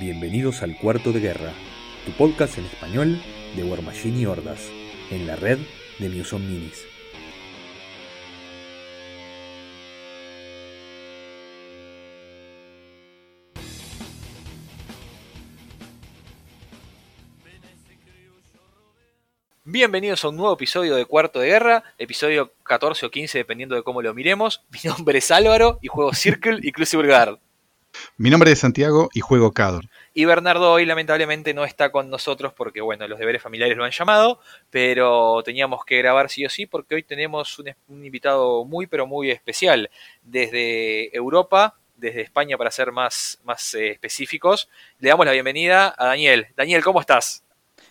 Bienvenidos al Cuarto de Guerra, tu podcast en español de War Machine y Hordas, en la red de Muson Minis. Bienvenidos a un nuevo episodio de Cuarto de Guerra, episodio 14 o 15 dependiendo de cómo lo miremos. Mi nombre es Álvaro y juego Circle y Crucible Guard. Mi nombre es Santiago y juego Cador. Y Bernardo hoy lamentablemente no está con nosotros porque bueno, los deberes familiares lo han llamado, pero teníamos que grabar sí o sí porque hoy tenemos un, un invitado muy pero muy especial desde Europa, desde España para ser más, más eh, específicos. Le damos la bienvenida a Daniel. Daniel, ¿cómo estás?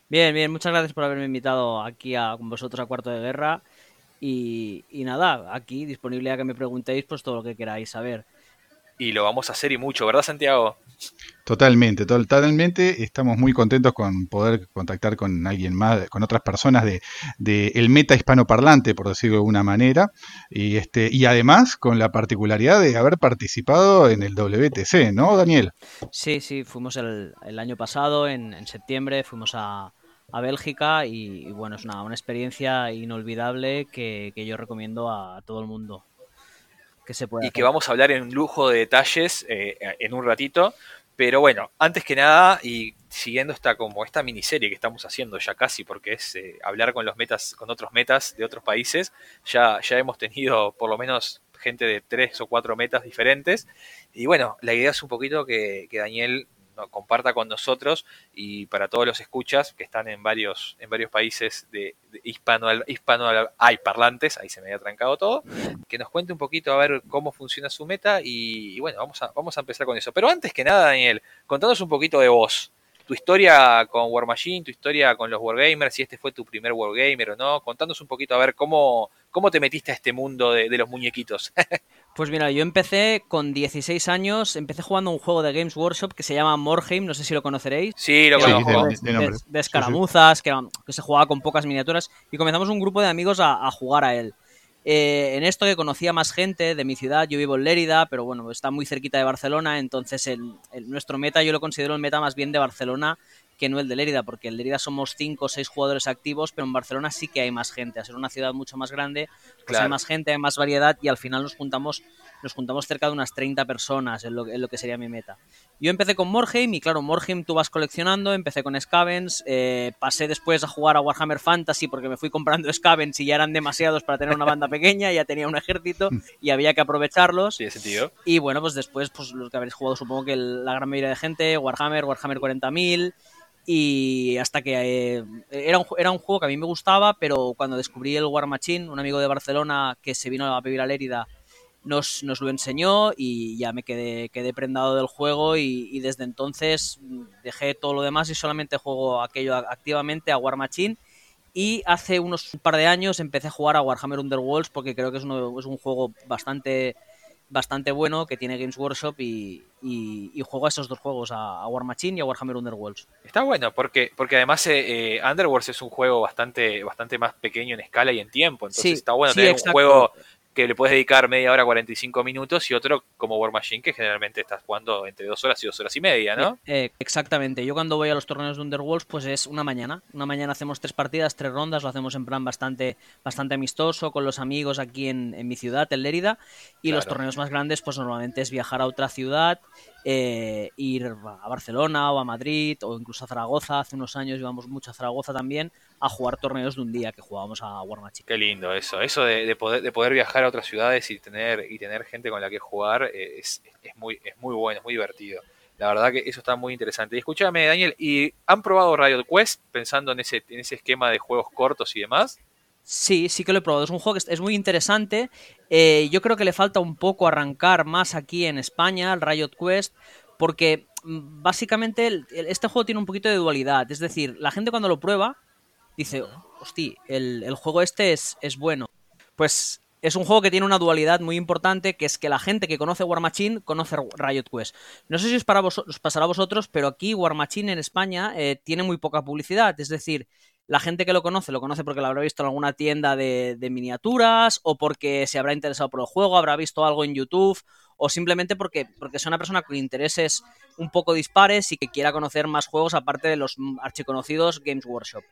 Bien, bien, muchas gracias por haberme invitado aquí a, con vosotros a Cuarto de Guerra. Y, y nada, aquí disponible a que me preguntéis pues todo lo que queráis saber. Y lo vamos a hacer y mucho, ¿verdad, Santiago? Totalmente, totalmente. Estamos muy contentos con poder contactar con alguien más, con otras personas de, de el meta hispanoparlante, por decirlo de alguna manera. Y este, y además con la particularidad de haber participado en el WTC, ¿no, Daniel? Sí, sí, fuimos el, el año pasado, en, en septiembre, fuimos a, a Bélgica y, y, bueno, es una, una experiencia inolvidable que, que, yo recomiendo a todo el mundo. Que se pueda y hacer. que vamos a hablar en lujo de detalles eh, en un ratito. Pero bueno, antes que nada, y siguiendo esta como esta miniserie que estamos haciendo ya casi, porque es eh, hablar con los metas, con otros metas de otros países, ya, ya hemos tenido por lo menos gente de tres o cuatro metas diferentes. Y bueno, la idea es un poquito que, que Daniel comparta con nosotros y para todos los escuchas que están en varios, en varios países de, hispano, hispano hay parlantes, ahí se me había trancado todo, que nos cuente un poquito a ver cómo funciona su meta y, bueno, vamos a, vamos a empezar con eso. Pero antes que nada, Daniel, contanos un poquito de vos tu historia con War Machine, tu historia con los Wargamers, si este fue tu primer Wargamer o no. Contanos un poquito a ver cómo, cómo te metiste a este mundo de los muñequitos. pues mira, yo empecé con 16 años, empecé jugando un juego de Games Workshop que se llama Morheim, no sé si lo conoceréis. Sí, lo conozco. De, de, de, de, escaramuzas, que, que, se jugaba con pocas miniaturas, y comenzamos un grupo de amigos a, a jugar a él. Eh, en esto que conocía más gente de mi ciudad, yo vivo en Lérida, pero bueno, está muy cerquita de Barcelona, entonces el, el, nuestro meta yo lo considero el meta más bien de Barcelona que no el de Lérida, porque en Lérida somos 5 o 6 jugadores activos, pero en Barcelona sí que hay más gente, a ser una ciudad mucho más grande, pues claro. hay más gente, hay más variedad y al final nos juntamos, nos juntamos cerca de unas 30 personas, en lo, en lo que sería mi meta. Yo empecé con Morheim y claro, Morheim tú vas coleccionando, empecé con Scavens, eh, pasé después a jugar a Warhammer Fantasy porque me fui comprando Scavens y ya eran demasiados para tener una banda pequeña, ya tenía un ejército y había que aprovecharlos. Sí, ese tío. Y bueno, pues después, pues los que habréis jugado supongo que el, la gran mayoría de gente, Warhammer, Warhammer 40.000 y hasta que eh, era, un, era un juego que a mí me gustaba, pero cuando descubrí el War Machine, un amigo de Barcelona que se vino a vivir a Lérida nos, nos lo enseñó y ya me quedé, quedé prendado del juego y, desde entonces dejé todo lo demás y solamente juego aquello activamente a War Machine. Y hace unos un par de años empecé a jugar a Warhammer Underworlds porque creo que es, uno, es un juego bastante bastante bueno que tiene Games Workshop y, y, y juego a esos dos juegos, a, a, War Machine y a Warhammer Underworlds. Está bueno, porque, porque además eh, eh, Underworlds es un juego bastante, bastante más pequeño en escala y en tiempo, entonces sí, está bueno sí, tener exacto. un juego que le puedes dedicar media hora, 45 minutos, y otro como War Machine, que generalmente estás jugando entre dos horas y dos horas y media, ¿no? Eh, exactamente. Yo cuando voy a los torneos de Underworlds, pues es una mañana. Una mañana hacemos tres partidas, tres rondas, lo hacemos en plan bastante, bastante amistoso, con los amigos aquí en, en mi ciudad, en Lérida. Y claro. los torneos más grandes, pues normalmente es viajar a otra ciudad, eh, ir a Barcelona o a Madrid o incluso a Zaragoza. Hace unos años íbamos mucho a Zaragoza también a jugar torneos de un día que jugábamos a War Machine. Qué lindo eso, eso de, de, poder, de poder viajar a otras ciudades y tener, y tener gente con la que jugar eh, es, es, muy, es muy bueno, es muy divertido. La verdad que eso está muy interesante. Y escúchame, Daniel, ¿y han probado Riot Quest pensando en ese, en ese esquema de juegos cortos y demás? Sí, sí que lo he probado. Es un juego que es muy interesante. Eh, yo creo que le falta un poco arrancar más aquí en España, el Riot Quest, porque mm, básicamente este juego tiene un poquito de dualidad. Es decir, la gente cuando lo prueba dice, hostia, el, el, juego este es, es bueno. Pues es un juego que tiene una dualidad muy importante, que es que la gente que conoce War Machine conoce Riot Quest. No sé si os, para vos, os pasará a vosotros, pero aquí War Machine en España eh, tiene muy poca publicidad. Es decir, la gente que lo conoce lo conoce porque lo habrá visto en alguna tienda de, de, miniaturas o porque se habrá interesado por el juego, habrá visto algo en YouTube o simplemente porque, porque sea una persona con intereses un poco dispares y que quiera conocer más juegos aparte de los archiconocidos Games Workshop.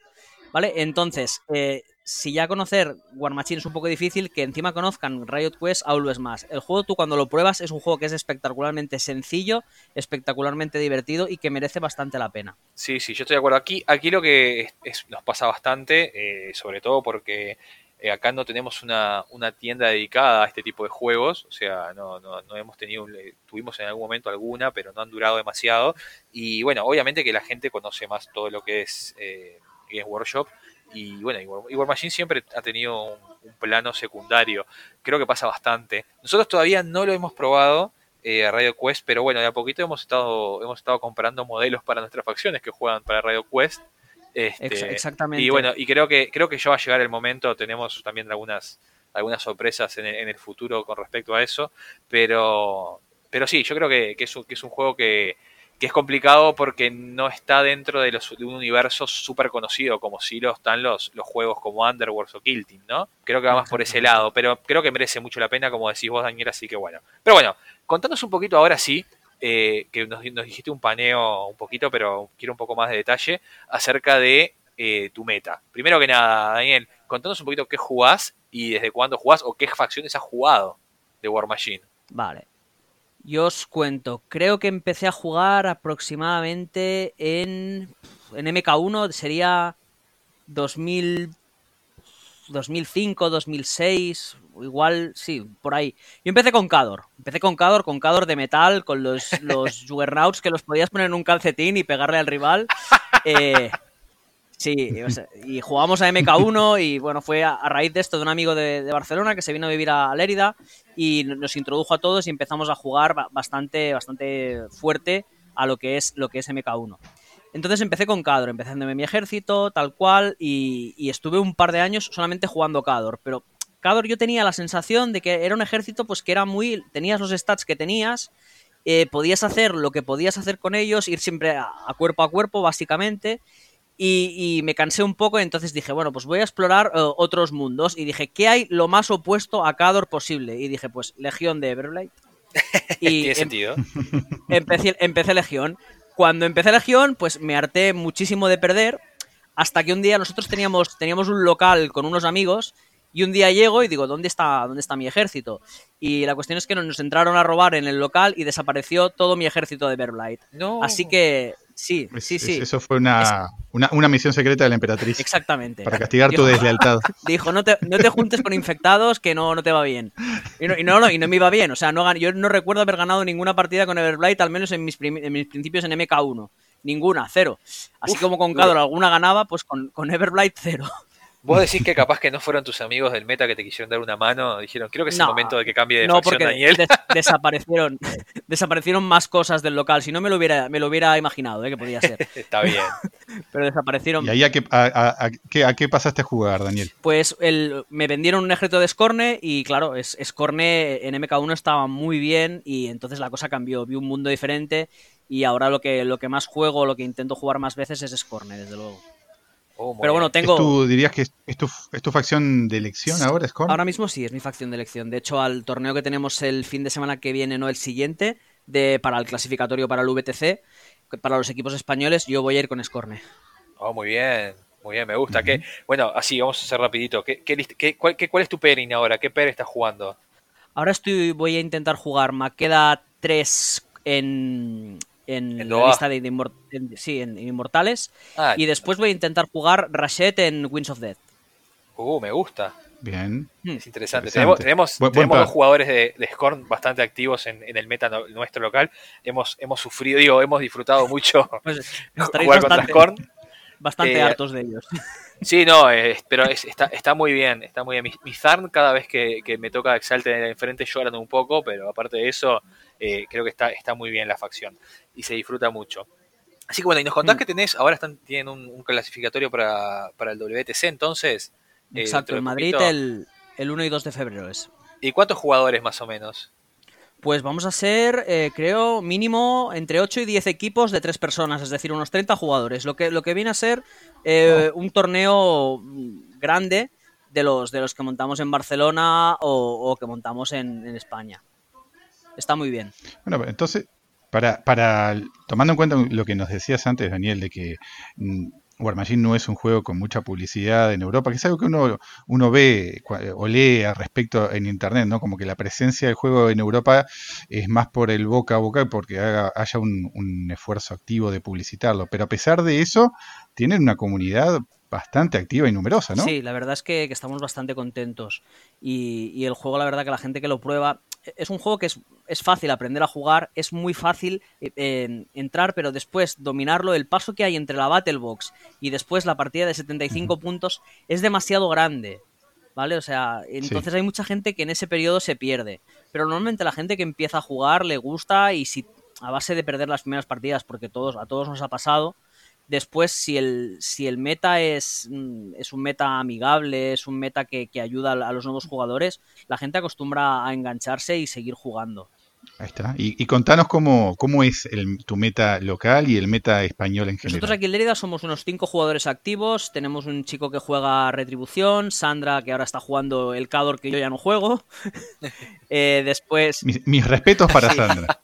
¿Vale? Entonces, eh, si ya conocer War Machine es un poco difícil, que encima conozcan Riot Quest es más. El juego tú cuando lo pruebas es un juego que es espectacularmente sencillo, espectacularmente divertido y que merece bastante la pena. Sí, sí, yo estoy de acuerdo. Aquí, aquí lo que nos pasa bastante, eh, sobre todo porque eh, acá no tenemos una, tienda dedicada a este tipo de juegos, o sea, no, no, hemos tenido, tuvimos en algún momento alguna, pero no han durado demasiado. Y bueno, obviamente que la gente conoce más todo lo que es Games Workshop. Y bueno, y War Machine siempre ha tenido un, plano secundario. Creo que pasa bastante. Nosotros todavía no lo hemos probado, eh, Radio Quest, pero bueno, de a poquito hemos estado, hemos estado comprando modelos para nuestras facciones que juegan para Radio Quest este, exactamente. Y bueno, y creo que, creo que ya va a llegar el momento, tenemos también algunas, algunas sorpresas en el, futuro con respecto a eso, pero, pero sí, yo creo que, es, un, que es un juego que, es complicado porque no está dentro de, los, de un universo súper conocido como si lo están los, los juegos como Underworld o Kill Team, ¿no? Creo que va más por ese lado, pero creo que merece mucho la pena, como decís vos, Daniel, así que bueno. Pero bueno, contanos un poquito ahora sí, eh, que nos, dijiste un paneo un poquito, pero quiero un poco más de detalle, acerca de eh, tu meta. Primero que nada, Daniel, contanos un poquito qué jugás y desde cuándo jugás o qué facciones has jugado de War Machine. Vale. Yo os cuento, creo que empecé a jugar aproximadamente en, en MK1, sería 2000, 2005, 2006, igual, sí, por ahí. Yo empecé con Cador. Empecé con Cador, con Cador de metal, con los, los Juggernauts que los podías poner en un calcetín y pegarle al rival. Eh, sí, y jugamos a MK1 y bueno, fue a, raíz de esto de un amigo de, Barcelona que se vino a vivir a Lérida y nos introdujo a todos y empezamos a jugar bastante, bastante fuerte a lo que es, lo que es MK1. Entonces empecé con Cador, empezándome mi ejército, tal cual, y, y, estuve un par de años solamente jugando Cador, pero Cador yo tenía la sensación de que era un ejército pues que era muy... tenías los stats que tenías, eh, podías hacer lo que podías hacer con ellos, ir siempre a, cuerpo a cuerpo básicamente, y, me cansé un poco, entonces dije, bueno, pues voy a explorar eh, otros mundos, y dije, ¿qué hay lo más opuesto a Cador posible? Y dije, pues Legión de Everlight. Y Tiene em sentido. Empecé, empecé Legión. Cuando empecé Legión, pues me harté muchísimo de perder, hasta que un día nosotros teníamos, teníamos un local con unos amigos y un día llego y digo, ¿dónde está, dónde está mi ejército? Y la cuestión es que nos entraron a robar en el local y desapareció todo mi ejército de Verblight. No. Así que sí, sí, sí. Eso fue una, una, misión secreta de la emperatriz. Exactamente. Para castigar tu deslealtad. Dijo, no te, no te juntes con infectados que no, no te va bien. Y no, y no, y no me iba bien. O sea, no, yo no recuerdo haber ganado ninguna partida con Everblight, al menos en mis, en mis principios en MK1. Ninguna, cero. Así como con Cador alguna ganaba, pues con, con Everblight cero. Vos decís que capaz que no fueron tus amigos del meta que te quisieron dar una mano, dijeron, creo que es el momento de que cambie de no, facción, porque Daniel. desaparecieron, desaparecieron más cosas del local, si no me lo hubiera, me lo hubiera imaginado ¿eh? que podía ser. Está bien. Pero desaparecieron. ¿Y ahí a qué, a, qué, pasaste a jugar, Daniel? Pues el, me vendieron un ejército de Scorne y claro, es, Scorne en MK1 estaba muy bien y entonces la cosa cambió, vi un mundo diferente y ahora lo que, lo que más juego, lo que intento jugar más veces es Scorne, desde luego. Oh, Pero bueno, tengo. ¿Tú dirías que es tu, es tu facción de elección ahora, Scorn? Ahora mismo sí, es mi facción de elección. De hecho, al torneo que tenemos el fin de semana que viene, no el siguiente, de, para el clasificatorio para el VTC, para los equipos españoles, yo voy a ir con Scorne. Oh, muy bien, muy bien, me gusta. bueno, así, vamos a hacer rapidito. ¿Qué, qué, cuál, cuál, es tu pairing ahora? ¿Qué pair estás jugando? Ahora estoy, voy a intentar jugar Maqueda 3 en, en la lista de, sí, en Inmortales. Ah, y después voy a intentar jugar Rashid en Winds of Death. Uh, me gusta. Bien. Hmm. Es interesante. Tenemos, dos jugadores de, de, Scorn bastante activos en, el meta nuestro local. Hemos, hemos sufrido, digo, hemos disfrutado mucho pues, jugar contra Scorn. Bastante eh, hartos de ellos. Sí, no, pero está, está muy bien, está muy bien. Mi, Zarn cada vez que, me toca Exalte enfrente lloran un poco, pero aparte de eso, eh, creo que está, está muy bien la facción y se disfruta mucho. Así que bueno, y nos contás mm. que tenés, ahora están, tienen un, clasificatorio para, el WTC, entonces. Eh, Exacto, en Madrid el, el 1 y 2 de febrero es. ¿Y cuántos jugadores más o menos? Pues vamos a ser, eh, creo, mínimo entre 8 y 10 equipos de 3 personas, es decir, unos 30 jugadores. Lo que, lo que viene a ser eh, un torneo grande de los, de los que montamos en Barcelona o, que montamos en, España. está muy bien. Bueno, entonces, para, para tomando en cuenta lo que nos decías antes, Daniel, de que mm, War Machine no es un juego con mucha publicidad en Europa, que es algo que uno, uno ve o lee al respecto en internet, ¿no? Como que la presencia del juego en Europa es más por el boca a boca porque haya un, un esfuerzo activo de publicitarlo. Pero a pesar de eso, tienen una comunidad bastante activa y numerosa, ¿no? Sí, la verdad es que, estamos bastante contentos. Y, el juego, la verdad que la gente que lo prueba, es un juego que es, es fácil aprender a jugar, es muy fácil eh, entrar, pero después dominarlo, el paso que hay entre la Battle Box y después la partida de 75 puntos es demasiado grande. ¿Vale? O sea, entonces hay mucha gente que en ese periodo se pierde. Pero normalmente la gente que empieza a jugar le gusta y si a base de perder las primeras partidas, porque todos, a todos nos ha pasado, Después, si el, si el meta es, mm, es un meta amigable, es un meta que, ayuda a los nuevos jugadores, la gente acostumbra a engancharse y seguir jugando. Ahí está. Y, contanos cómo, cómo es el, tu meta local y el meta español en general. Nosotros aquí en Lérida somos unos cinco jugadores activos. Tenemos un chico que juega Retribución, Sandra que ahora está jugando el Cador que yo ya no juego. Eh, después... Mis, respetos para Sandra.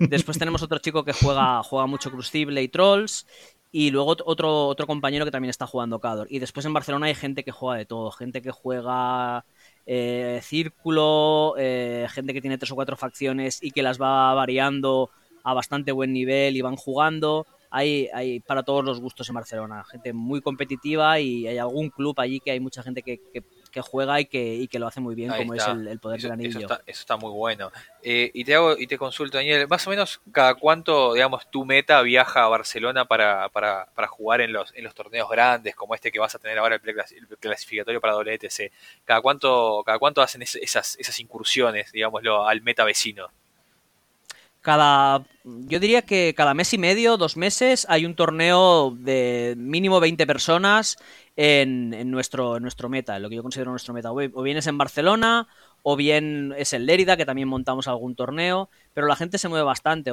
Después tenemos otro chico que juega, juega mucho Crucible y Trolls. Y luego otro, otro compañero que también está jugando Cador. Y después en Barcelona hay gente que juega de todo. Gente que juega eh, Círculo, eh, gente que tiene tres o cuatro facciones y que las va variando a bastante buen nivel y van jugando. Hay, hay para todos los gustos en Barcelona. Gente muy competitiva y hay algún club allí que hay mucha gente que que juega y que, y que lo hace muy bien, como es el, poder del anillo. Eso está, muy bueno. Eh, y te hago y te consulto, Daniel, más o menos cada cuánto, digamos, tu meta viaja a Barcelona para, para, para jugar en los, en los torneos grandes, como este que vas a tener ahora el, clasificatorio para WTC. ¿Cada cuánto, cada cuánto hacen esas, esas incursiones, digámoslo, al meta vecino? Cada yo diría que cada mes y medio, dos meses, hay un torneo de mínimo 20 personas en, nuestro, nuestro meta, en lo que yo considero nuestro meta. O bien es en Barcelona, o bien es en Lérida, que también montamos algún torneo, pero la gente se mueve bastante.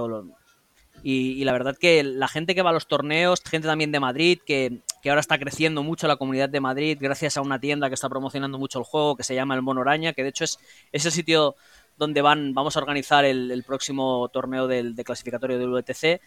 y, la verdad que la gente que va a los torneos, gente también de Madrid, que, ahora está creciendo mucho la comunidad de Madrid gracias a una tienda que está promocionando mucho el juego, que se llama El Mono Araña, que de hecho es, ese sitio donde van, vamos a organizar el, próximo torneo del, de clasificatorio del WTC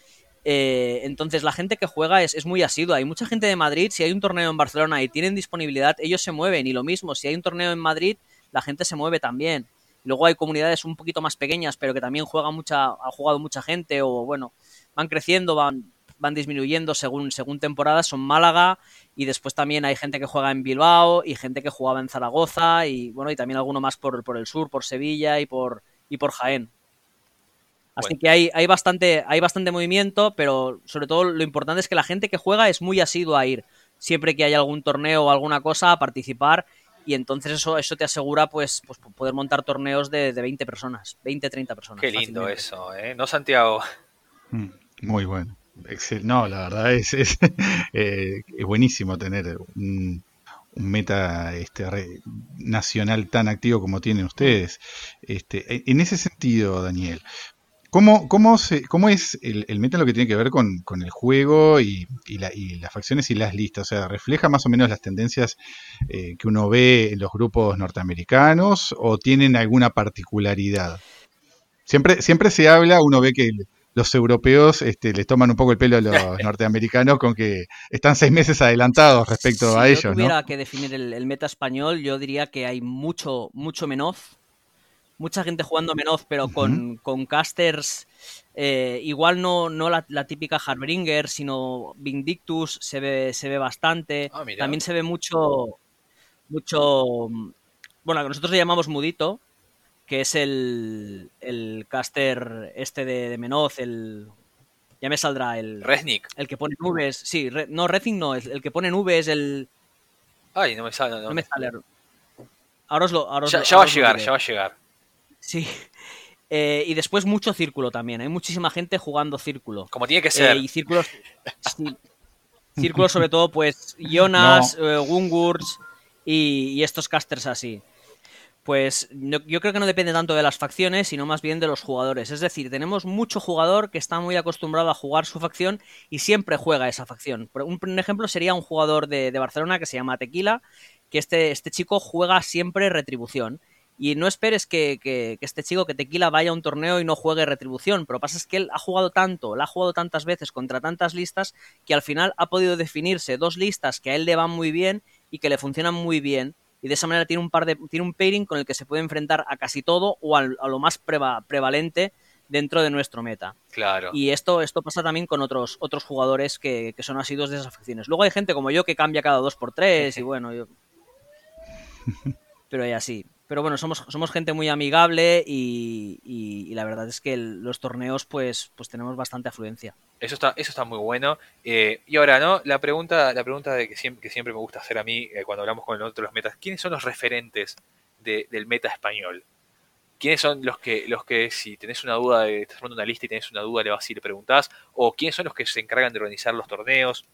eh, entonces la gente que juega es, muy asidua. Hay mucha gente de Madrid, si hay un torneo en Barcelona y tienen disponibilidad, ellos se mueven. Y lo mismo, si hay un torneo en Madrid, la gente se mueve también. Luego hay comunidades un poquito más pequeñas, pero que también juega mucha, ha jugado mucha gente, o bueno, van creciendo, van, van disminuyendo según, según temporadas. Son Málaga, y después también hay gente que juega en Bilbao, y gente que jugaba en Zaragoza, y bueno, y también alguno más por, por el sur, por Sevilla y por, y por Jaén. Así que hay, hay, bastante, hay bastante movimiento, pero sobre todo lo importante es que la gente que juega es muy asidua a ir. Siempre que haya algún torneo o alguna cosa, a participar. Y entonces eso, eso te asegura pues, pues poder montar torneos de, de 20 personas, 20, 30 personas. Qué lindo eso, ¿eh? ¿No, Santiago? Mm, muy bueno. No, la verdad es, es, eh, es buenísimo tener un, meta este, nacional tan activo como tienen ustedes. Este, en ese sentido, Daniel, ¿Cómo, cómo, cómo es el, meta lo que tiene que ver con, el juego y, las facciones y las listas? O sea, ¿refleja más o menos las tendencias eh, que uno ve en los grupos norteamericanos o tienen alguna particularidad? Siempre, siempre se habla, uno ve que los europeos este, les toman un poco el pelo a los norteamericanos con que están seis meses adelantados respecto a ellos. Si tuviera que definir el, el, meta español, yo diría que hay mucho, mucho menos mucha gente jugando Menoz, pero con, casters eh, igual no, no la, típica Harbringer, sino Vindictus se ve, se ve bastante. Ah, También se ve mucho, mucho, bueno, que nosotros le llamamos Mudito, que es el, el caster este de, de Menoz, el... Ya me saldrá el... Resnick. El que pone nubes. Sí, no, Resnick no, el, que pone nubes, el... Ay, no me sale. No, me sale. Ahora os lo... Ahora ya, va a llegar, ya va a llegar. Sí. Eh, y después mucho círculo también. Hay muchísima gente jugando círculo. Como tiene que ser. Eh, y círculos. círculos, sobre todo, pues Jonas, no. Eh, y, estos casters así. Pues yo creo que no depende tanto de las facciones, sino más bien de los jugadores. Es decir, tenemos mucho jugador que está muy acostumbrado a jugar su facción y siempre juega esa facción. Un, ejemplo sería un jugador de, Barcelona que se llama Tequila, que este, este chico juega siempre retribución Y no esperes que, este chico, que Tequila, vaya a un torneo y no juegue retribución. Pero pasa es que él ha jugado tanto, la ha jugado tantas veces contra tantas listas, que al final ha podido definirse dos listas que a él le van muy bien y que le funcionan muy bien. Y de esa manera tiene un par de. tiene un pairing con el que se puede enfrentar a casi todo o a lo más prevalente dentro de nuestro meta. Claro. Y esto, esto pasa también con otros, otros jugadores que, que son asiduos de esas facciones. Luego hay gente como yo que cambia cada dos por tres y bueno, yo... Pero ya así pero bueno, somos, somos gente muy amigable y, la verdad es que los torneos pues, pues tenemos bastante afluencia. Eso está, eso está muy bueno. Eh, y ahora, ¿no? La pregunta, la pregunta de que, siempre, que siempre me gusta hacer a mí eh, cuando hablamos con otros metas, ¿quiénes son los referentes del meta español? ¿Quiénes son los que, los que si tenés una duda, de, estás poniendo una lista y tenés una duda, le vas y le preguntás? ¿O quiénes son los que se encargan de organizar los torneos?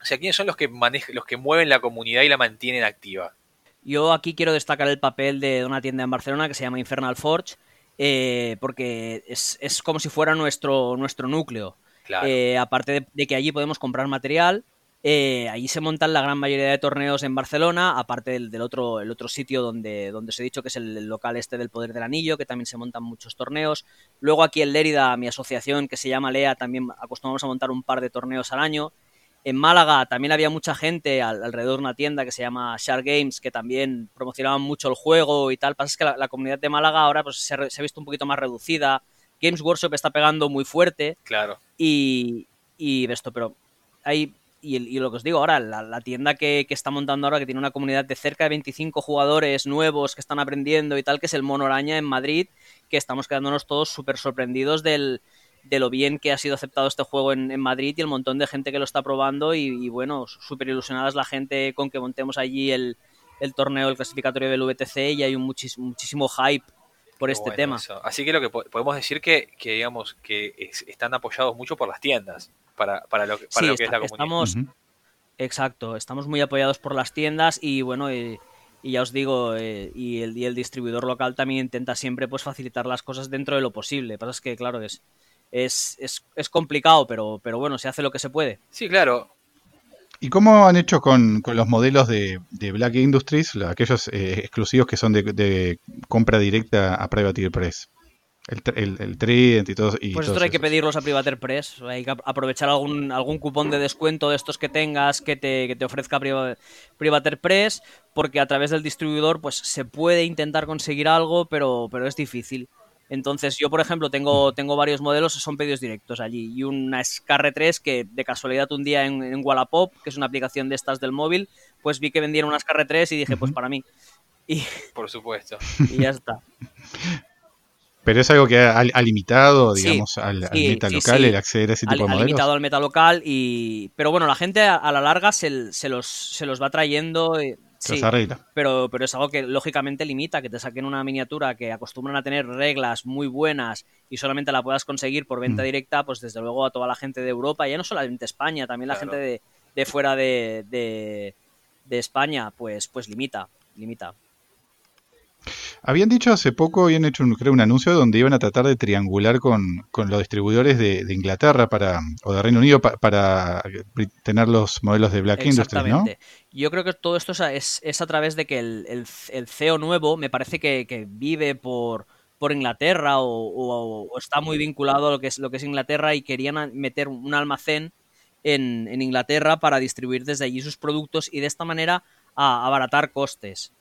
O sea, ¿quiénes son los que manejan, los que mueven la comunidad y la mantienen activa? Yo aquí quiero destacar el papel de una tienda en Barcelona que se llama Infernal Forge, eh, porque es, como si fuera nuestro, nuestro núcleo. Eh, aparte de, que allí podemos comprar material, eh, allí se montan la gran mayoría de torneos en Barcelona, aparte del, otro, el otro sitio donde, donde os he dicho que es el, local este del Poder del Anillo, que también se montan muchos torneos. Luego aquí en Lérida, mi asociación que se llama LEA, también acostumbramos a montar un par de torneos al año. En Málaga también había mucha gente alrededor de una tienda que se llama Shark Games, que también promocionaban mucho el juego y tal. Pasa es que la, comunidad de Málaga ahora pues, se, ha visto un poquito más reducida. Games Workshop está pegando muy fuerte. Claro. Y, y esto, pero hay. Y, lo que os digo ahora, la, tienda que, que, está montando ahora, que tiene una comunidad de cerca de 25 jugadores nuevos que están aprendiendo y tal, que es el Mono Araña en Madrid, que estamos quedándonos todos súper sorprendidos del, de lo bien que ha sido aceptado este juego en, Madrid y el montón de gente que lo está probando y, bueno, súper ilusionadas la gente con que montemos allí el, torneo, el clasificatorio del VTC y hay un muchísimo hype por este tema. Así que lo que podemos decir que, que digamos que están apoyados mucho por las tiendas para, para lo, para lo que es la comunidad. Estamos, Exacto, estamos muy apoyados por las tiendas y bueno, y, ya os digo, eh, y, el, y el distribuidor local también intenta siempre pues facilitar las cosas dentro de lo posible. Lo que pasa es que, claro, es, es, es, es, complicado, pero, pero bueno, se hace lo que se puede. Sí, claro. ¿Y cómo han hecho con, los modelos de, Black Industries, aquellos eh, exclusivos que son de, compra directa a Private Press? El, el, Trident y todo. pues esto hay que pedirlos a Private Press. Hay que aprovechar algún, algún cupón de descuento de estos que tengas que te, que te ofrezca Private Press, porque a través del distribuidor pues se puede intentar conseguir algo, pero, pero es difícil. Entonces, yo, por ejemplo, tengo, tengo varios modelos, son pedidos directos allí. Y una Scarre 3 que de casualidad un día en, en, Wallapop, que es una aplicación de estas del móvil, pues vi que vendieron una Scarre 3 y dije, pues para mí. Y, por supuesto. Y ya está. Pero es algo que ha, limitado, digamos, al, meta local el acceder a ese tipo de modelos. Ha limitado al meta local y... Pero bueno, la gente a, la larga se, se, los, se los va trayendo... Eh, Sí, pero, pero es algo que lógicamente limita, que te saquen una miniatura que acostumbran a tener reglas muy buenas y solamente la puedas conseguir por venta mm. directa, pues desde luego a toda la gente de Europa, ya no solamente España, también la gente de, de fuera de, de, de, España, pues, pues limita, limita. Habían dicho hace poco, habían hecho un, creo, un anuncio donde iban a tratar de triangular con, los distribuidores de, Inglaterra para, o de Reino Unido para tener los modelos de Black Industries, ¿no? Yo creo que todo esto es, es a través de que el, el, CEO nuevo me parece que, vive por, por Inglaterra o, está muy vinculado a lo que es, lo que es Inglaterra y querían meter un almacén en, en Inglaterra para distribuir desde allí sus productos y de esta manera abaratar costes.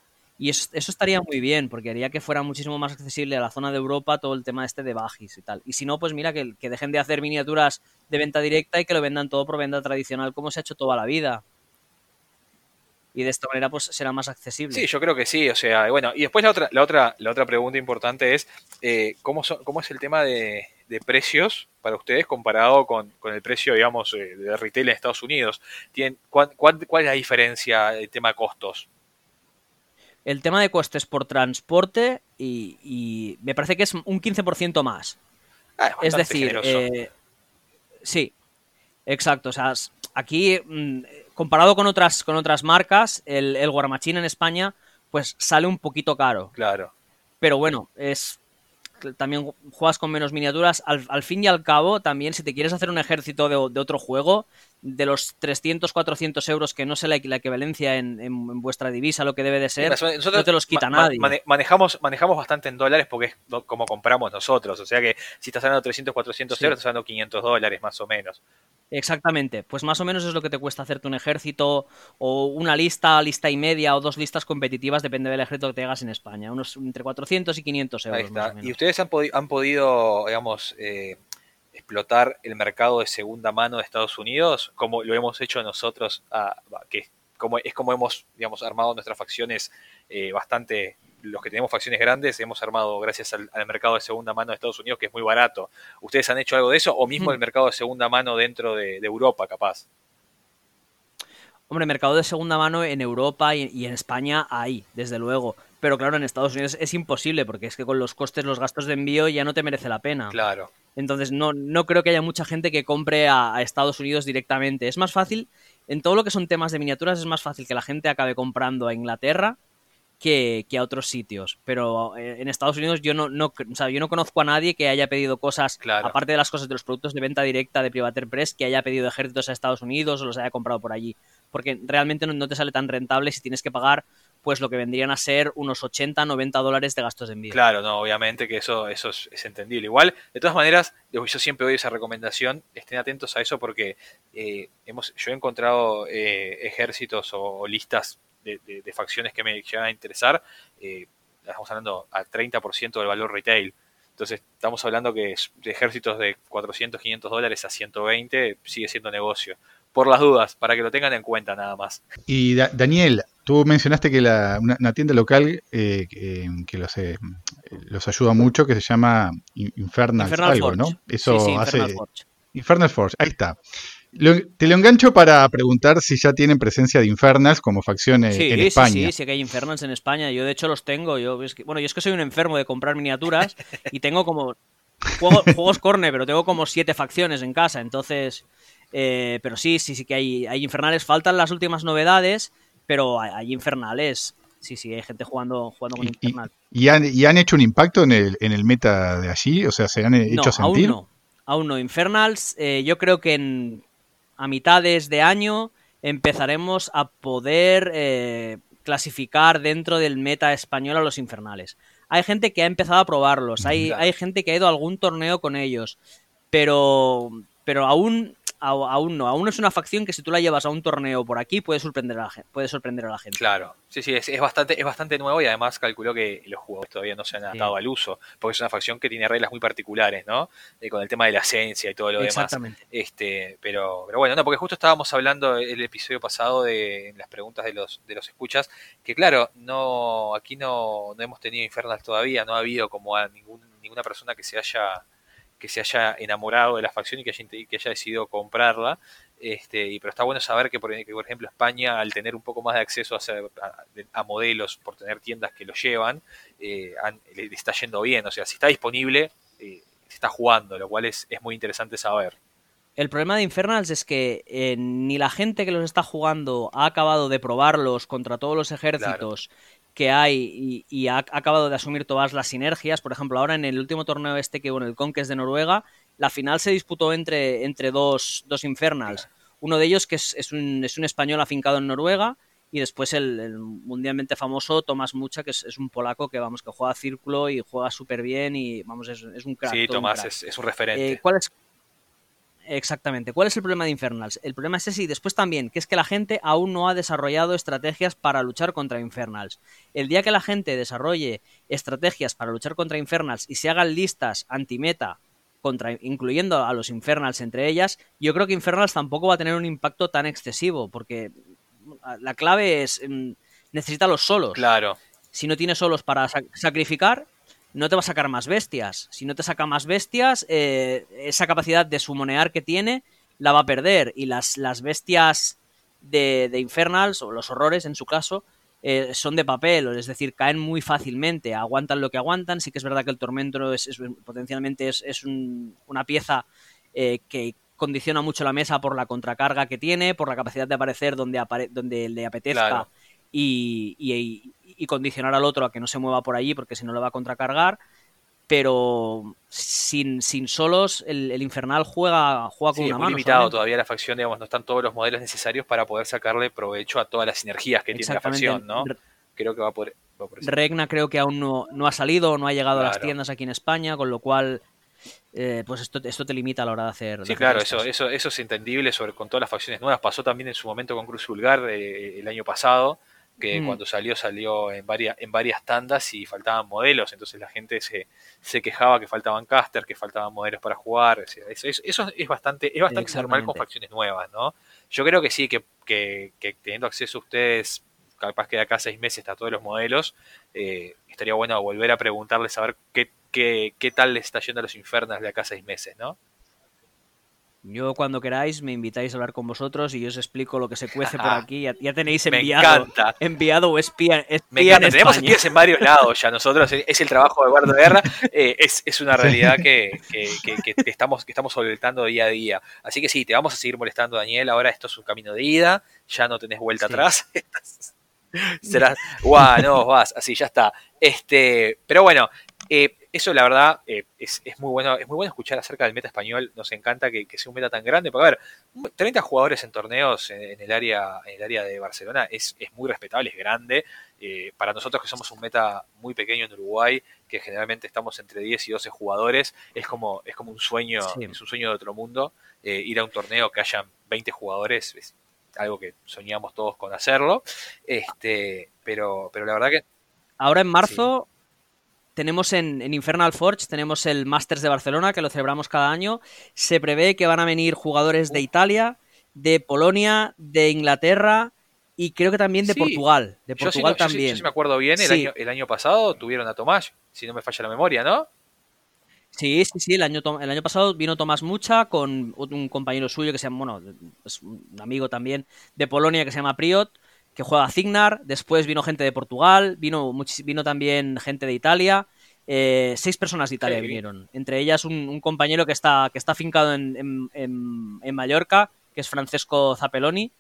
Y eso, estaría muy bien, porque haría que fuera muchísimo más accesible a la zona de Europa todo el tema este de Bajis y tal. Y si no, pues mira, que, que dejen de hacer miniaturas de venta directa y que lo vendan todo por venta tradicional como se ha hecho toda la vida y de esta manera pues será más accesible. Sí, yo creo que sí, o sea, bueno, y después la otra, la otra, la otra pregunta importante es eh, ¿cómo, cómo es el tema de, precios para ustedes comparado con, el precio, digamos, eh, de retail en Estados Unidos? ¿Tienen, cuál, es la diferencia el tema de costos? El tema de costes por transporte y, me parece que es un 15% más. Ah, es, decir, eh, sí, exacto. O sea, aquí, mm, comparado con otras, con otras marcas, el, el Guarmachín en España, pues sale un poquito caro. Claro. Pero bueno, es también juegas con menos miniaturas. Al, fin y al cabo, también si te quieres hacer un ejército de, de otro juego, de los 300, 400 euros que no sé la, equivalencia en, vuestra divisa, lo que debe de ser, no te los quita nadie. manejamos, manejamos bastante en dólares porque es como compramos nosotros. O sea que si estás hablando 300, 400 euros, estás hablando 500 dólares más o menos. Exactamente, pues más o menos es lo que te cuesta hacerte un ejército o una lista, lista y media o dos listas competitivas, depende del ejército que te hagas en España, unos entre 400 y 500 euros. Ahí está. Y ustedes han, han podido, digamos, eh, explotar el mercado de segunda mano de Estados Unidos, como lo hemos hecho nosotros, que como, es como hemos digamos, armado nuestras facciones eh, bastante, los que tenemos facciones grandes, hemos armado gracias al, mercado de segunda mano de Estados Unidos, que es muy barato. ¿Ustedes han hecho algo de eso? ¿O mismo el mercado de segunda mano dentro de, Europa, capaz? Hombre, mercado de segunda mano en Europa y, y en España hay, desde luego. Pero claro, en Estados Unidos es imposible, porque es que con los costes, los gastos de envío ya no te merece la pena. Claro. Entonces no, no creo que haya mucha gente que compre a, Estados Unidos directamente. Es más fácil, en todo lo que son temas de miniaturas, es más fácil que la gente acabe comprando a Inglaterra que, a otros sitios. Pero eh, en Estados Unidos yo no, no, yo no conozco a nadie que haya pedido cosas, aparte de las cosas de los productos de venta directa de Privateer Press, que haya pedido ejércitos a Estados Unidos o los haya comprado por allí. Porque realmente no te sale tan rentable si tienes que pagar pues lo que vendrían a ser unos 80, 90 dólares de gastos de envío. Claro, no, obviamente que eso, eso es, entendible. Igual, de todas maneras, yo siempre doy esa recomendación, estén atentos a eso porque eh, hemos, yo he encontrado eh, ejércitos o, listas de, facciones que me llegan a interesar, eh, estamos hablando al 30% del valor retail. Entonces, estamos hablando que de ejércitos de 400, 500 dólares a 120 sigue siendo negocio. Por las dudas, para que lo tengan en cuenta nada más. Y Daniel, Tú mencionaste que la, una, tienda local eh, que, los, eh, los ayuda mucho, que se llama Infernal, algo, ¿no? Eso hace. Infernal Forge. Infernal Forge, ahí está. te lo engancho para preguntar si ya tienen presencia de Infernals como facción en España. Sí, sí, sí que hay Infernals en España. Yo de hecho los tengo. Yo, bueno, yo es que soy un enfermo de comprar miniaturas y tengo como juegos, juegos corne, pero tengo como siete facciones en casa. Entonces, eh, pero sí, sí, sí que hay, hay Infernales. Faltan las últimas novedades pero hay, infernales. Sí, sí, hay gente jugando, jugando con infernal. Y, han, hecho un impacto en el, en el meta de allí? O sea, ¿se han hecho sentir? Aún no, aún no. Infernals, eh, yo creo que en, a mitades de año empezaremos a poder eh, clasificar dentro del meta español a los infernales. Hay gente que ha empezado a probarlos, hay, hay gente que ha ido a algún torneo con ellos, pero, pero aún aún no. Aún es una facción que si tú la llevas a un torneo por aquí puede sorprender a la gente. Puede sorprender a la gente. Claro, sí, sí, es, bastante, es bastante nuevo y además calculó que los jugadores todavía no se han adaptado al uso, porque es una facción que tiene reglas muy particulares, ¿no? Eh, con el tema de la esencia y todo lo Exactamente. demás. Este, pero, pero bueno, no, porque justo estábamos hablando el episodio pasado de las preguntas de los, de los escuchas, que claro, no, aquí no, no hemos tenido Infernal todavía, no ha habido como a ningún, ninguna persona que se haya que se haya enamorado de la facción y que haya, que haya decidido comprarla. Este, y, pero está bueno saber que por, ejemplo, España, al tener un poco más de acceso a, modelos, por tener tiendas que lo llevan, eh, le, está yendo bien. O sea, si está disponible, eh, se está jugando, lo cual es, es muy interesante saber. El problema de Infernals es que eh, ni la gente que los está jugando ha acabado de probarlos contra todos los ejércitos, que hay y, ha, acabado de asumir todas las sinergias. Por ejemplo, ahora en el último torneo este que, bueno, el Conquest de Noruega, la final se disputó entre, entre dos, dos Infernals. Uno de ellos que es, es, un, es un español afincado en Noruega y después el, mundialmente famoso Tomás Mucha, que es, un polaco que vamos que juega círculo y juega súper bien y vamos es, es un crack. Sí, Tomás Es, es, un referente. Eh, ¿cuál, es, Exactamente. ¿Cuál es el problema de Infernals? El problema es ese y después también, que es que la gente aún no ha desarrollado estrategias para luchar contra Infernals. El día que la gente desarrolle estrategias para luchar contra Infernals y se hagan listas anti-meta, contra, incluyendo a los Infernals entre ellas, yo creo que Infernals tampoco va a tener un impacto tan excesivo, porque la clave es mm, necesita los solos. Claro. Si no tiene solos para sacrificar, no te va a sacar más bestias. Si no te saca más bestias, eh, esa capacidad de sumonear que tiene la va a perder. Y las, las bestias de, de, Infernals, o los horrores en su caso, eh, son de papel, es decir, caen muy fácilmente, aguantan lo que aguantan. Sí que es verdad que el tormento es, potencialmente es, una pieza eh, que condiciona mucho la mesa por la contracarga que tiene, por la capacidad de aparecer donde, donde le apetezca y, y, condicionar al otro a que no se mueva por allí porque si no lo va a contracargar. pero sin, sin solos el, Infernal juega, juega con una muy limitado todavía la facción, digamos, no están todos los modelos necesarios para poder sacarle provecho a todas las sinergias que tiene la facción, ¿no? Creo que va por, Regna creo que aún no, no ha salido, no ha llegado a las tiendas aquí en España, con lo cual eh, pues esto, esto te limita a la hora de hacer. Sí, claro, eso, eso, eso es entendible sobre con todas las facciones nuevas. Pasó también en su momento con Cruz Vulgar eh, el año pasado, que mm. cuando salió salió en varias, en varias tandas y faltaban modelos, entonces la gente se, se quejaba que faltaban caster, que faltaban modelos para jugar, eso, es bastante, es bastante normal con facciones nuevas, ¿no? Yo creo que sí, que, que, teniendo acceso a ustedes, capaz que de acá a seis meses a todos los modelos, eh, estaría bueno volver a preguntarles a ver qué, qué, qué tal les está yendo a los infernos de acá a seis meses, ¿no? Yo cuando queráis me invitáis a hablar con vosotros y yo os explico lo que se cuece por aquí. Ya, tenéis enviado, enviado o espía, Me encanta. Tenemos espías en varios lados ya. Nosotros es el trabajo de de guerra. Eh, es, es, una realidad que, que, que, estamos, que estamos solventando día a día. Así que sí, te vamos a seguir molestando, Daniel. Ahora esto es un camino de ida. Ya no tenés vuelta atrás. Será, guau, no, vas, así, ya está. Este, pero bueno, eh, eso la verdad eh, es, muy bueno, es muy bueno escuchar acerca del meta español. Nos encanta que, sea un meta tan grande. Porque a ver, 30 jugadores en torneos en, el área, en el área de Barcelona es, muy respetable, es grande. Eh, para nosotros que somos un meta muy pequeño en Uruguay, que generalmente estamos entre 10 y 12 jugadores, es como, es como un sueño, es un sueño de otro mundo. Eh, ir a un torneo que hayan 20 jugadores es algo que soñamos todos con hacerlo. Este, pero, pero la verdad que. Ahora en marzo tenemos en, Infernal Forge, tenemos el Masters de Barcelona, que lo celebramos cada año. Se prevé que van a venir jugadores de Italia, de Polonia, de Inglaterra y creo que también de Portugal. De Portugal también. Yo, me acuerdo bien, el, año, el año pasado tuvieron a Tomás, si no me falla la memoria, ¿no? Sí, sí, sí. El año, el año pasado vino Tomás Mucha con un compañero suyo que se llama, bueno, es un amigo también de Polonia que se llama Priot que juega Cignar, después vino gente de Portugal, vino, vino también gente de Italia, eh, seis personas de Italia vinieron, entre ellas un, compañero que está, que está afincado en, en, Mallorca, que es Francesco Zapeloni,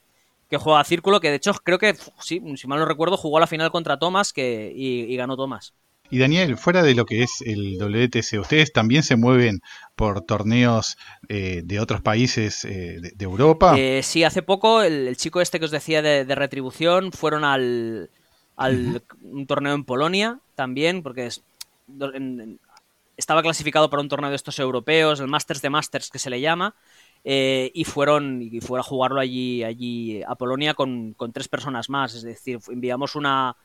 que juega a Círculo, que de hecho creo que, sí, si mal no recuerdo, jugó a la final contra Thomas que, y ganó Thomas. Y Daniel, fuera de lo que es el WTC, ¿ustedes también se mueven por torneos eh, de otros países eh, de, Europa? Eh, sí, hace poco el, chico este que os decía de, retribución fueron al, al un torneo en Polonia también, porque estaba clasificado para un torneo de estos europeos, el Masters de Masters que se le llama, y fueron y fueron a jugarlo allí, allí a Polonia con, con tres personas más. Es decir, enviamos una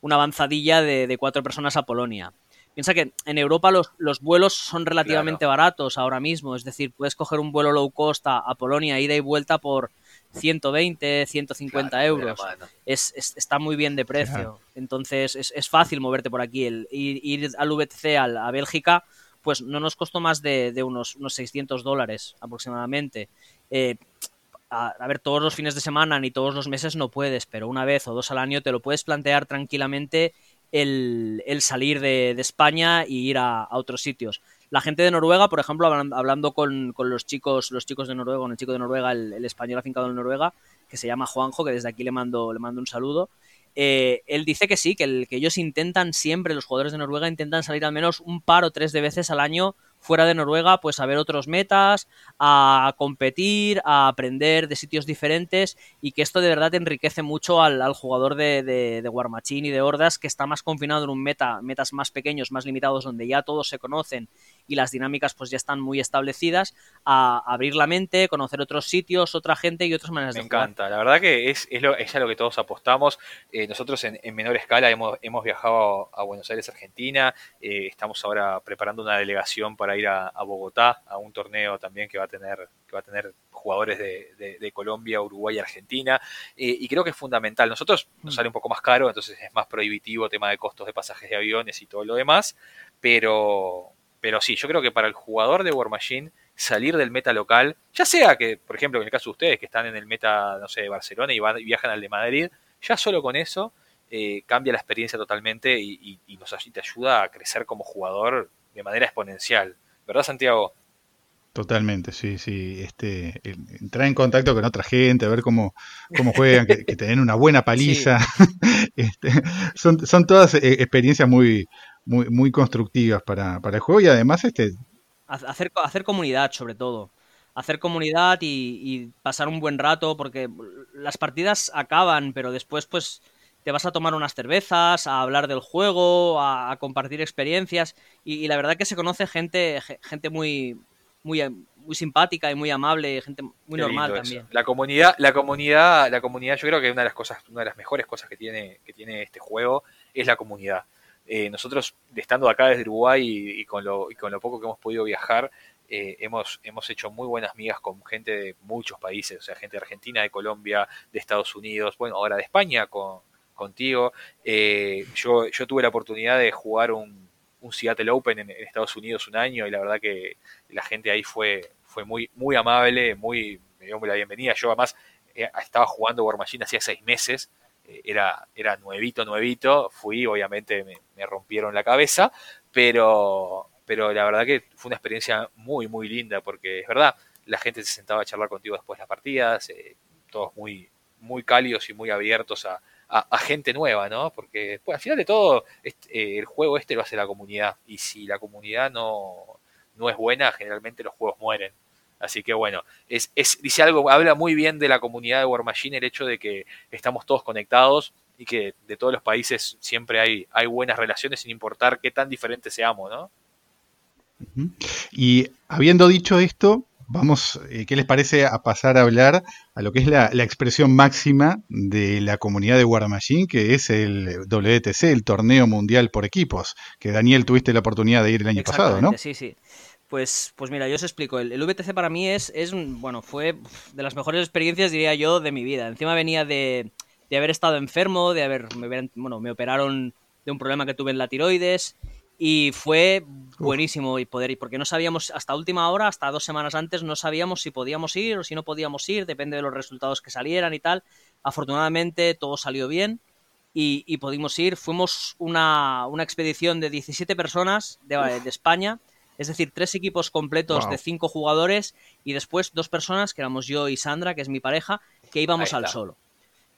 una avanzadilla de, cuatro personas a Polonia. Piensa que en Europa los, los vuelos son relativamente baratos ahora mismo, es decir, puedes coger un vuelo low cost a, Polonia, ida y vuelta por 120, 150 euros. Es, está muy bien de precio. Entonces es, fácil moverte por aquí. El, ir, al VTC a, Bélgica, pues no nos costó más de, unos, unos 600 dólares aproximadamente. Eh, a, ver, todos los fines de semana ni todos los meses no puedes, pero una vez o dos al año te lo puedes plantear tranquilamente el, salir de, España y ir a, otros sitios. La gente de Noruega, por ejemplo, hablando con, los chicos, los chicos de Noruega, con el chico de Noruega, el, español afincado en Noruega, que se llama Juanjo, que desde aquí le mando, le mando un saludo. Eh, él dice que sí, que, el, que ellos intentan siempre, los jugadores de Noruega intentan salir al menos un par o tres de veces al año fuera de Noruega, pues a ver otros metas, a competir, a aprender de sitios diferentes y que esto de verdad enriquece mucho al, jugador de, de, de, War Machine y de Hordas que está más confinado en un meta, metas más pequeños, más limitados, donde ya todos se conocen y las dinámicas pues ya están muy establecidas, a abrir la mente, conocer otros sitios, otra gente y otras maneras Me de encanta, la verdad que es, es, lo, es a lo que todos apostamos. Eh, nosotros en, menor escala hemos, hemos viajado a, Buenos Aires, Argentina, eh, estamos ahora preparando una delegación para ir a, Bogotá, a un torneo también que va a tener, que va a tener jugadores de, Colombia, Uruguay y Argentina, eh, y creo que es fundamental. Nosotros nos mm. sale un poco más caro, entonces es más prohibitivo tema de costos de pasajes de aviones y todo lo demás, pero, pero sí, yo creo que para el jugador de War Machine salir del meta local, ya sea que, por ejemplo, en el caso de ustedes que están en el meta, no sé, de Barcelona y, van, viajan al de Madrid, ya solo con eso eh, cambia la experiencia totalmente y, nos te ayuda a crecer como jugador de manera exponencial. ¿Verdad, Santiago? Totalmente, sí, sí. Este, entrar en contacto con otra gente, a ver cómo, cómo juegan, que, que, te den una buena paliza. Este, son, son todas eh, experiencias muy, muy, muy constructivas para, para el juego y además este... Hacer, hacer comunidad sobre todo hacer comunidad y, pasar un buen rato, porque las partidas acaban, pero después pues te vas a tomar unas cervezas, a hablar del juego, a, compartir experiencias y, la verdad que se conoce gente, gente muy, muy, muy simpática y muy amable, gente muy normal también. La comunidad, la comunidad, la comunidad, yo creo que una de las cosas, una de las mejores cosas que tiene, que tiene este juego es la comunidad. Eh, nosotros, estando acá desde Uruguay y, con lo, poco que hemos podido viajar, eh, hemos, hemos hecho muy buenas migas con gente de muchos países, o sea, gente de Argentina, de Colombia, de Estados Unidos, bueno, ahora de España con, contigo. Eh, yo, yo tuve la oportunidad de jugar un, un Seattle Open en, Estados Unidos un año y la verdad que la gente ahí fue, fue muy, muy amable, muy, me dio la bienvenida. Yo además estaba jugando War Machine hacía seis meses, era, era nuevito, nuevito, fui, obviamente me, rompieron la cabeza, pero, pero la verdad que fue una experiencia muy, muy linda, porque es verdad, la gente se sentaba a charlar contigo después de las partidas, eh, todos muy, muy cálidos y muy abiertos a, gente nueva, ¿no? Porque pues, al final de todo, este, el juego este lo hace la comunidad, y si la comunidad no, no es buena, generalmente los juegos mueren. Así que bueno, es, es, dice algo, habla muy bien de la comunidad de War Machine el hecho de que estamos todos conectados y que de todos los países siempre hay, hay buenas relaciones sin importar qué tan diferentes seamos, ¿no? Y habiendo dicho esto, vamos, eh, ¿qué les parece a pasar a hablar a lo que es la, expresión máxima de la comunidad de War Machine, que es el WTC, el torneo mundial por equipos, que Daniel tuviste la oportunidad de ir el año pasado, ¿no? Sí, sí. Pues, pues mira, yo os explico. El, el, VTC para mí es, es, bueno, fue de las mejores experiencias, diría yo, de mi vida. Encima venía de, de haber estado enfermo, de haber, bueno, me operaron de un problema que tuve en la tiroides y fue buenísimo y poder ir, porque no sabíamos hasta última hora, hasta dos semanas antes, no sabíamos si podíamos ir o si no podíamos ir, depende de los resultados que salieran y tal. Afortunadamente todo salió bien y, pudimos ir. Fuimos una, expedición de 17 personas de, de, España, es decir, tres equipos completos de cinco jugadores y después dos personas, que éramos yo y Sandra, que es mi pareja, que íbamos al solo.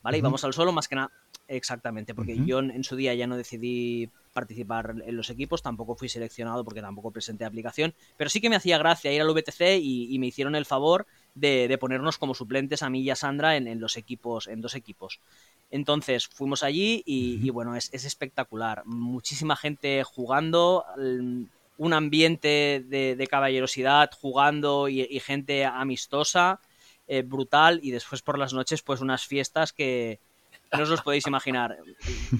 ¿Vale? Íbamos al solo más que nada. Exactamente, porque yo en su día ya no decidí participar en los equipos, tampoco fui seleccionado porque tampoco presenté aplicación, pero sí que me hacía gracia ir al VTC y, me hicieron el favor de, ponernos como suplentes a mí y a Sandra en, los equipos, en dos equipos. Entonces fuimos allí y, bueno, es, espectacular. Muchísima gente jugando, un ambiente de, caballerosidad jugando y, gente amistosa, eh, brutal, y después por las noches pues unas fiestas que, no os los podéis imaginar.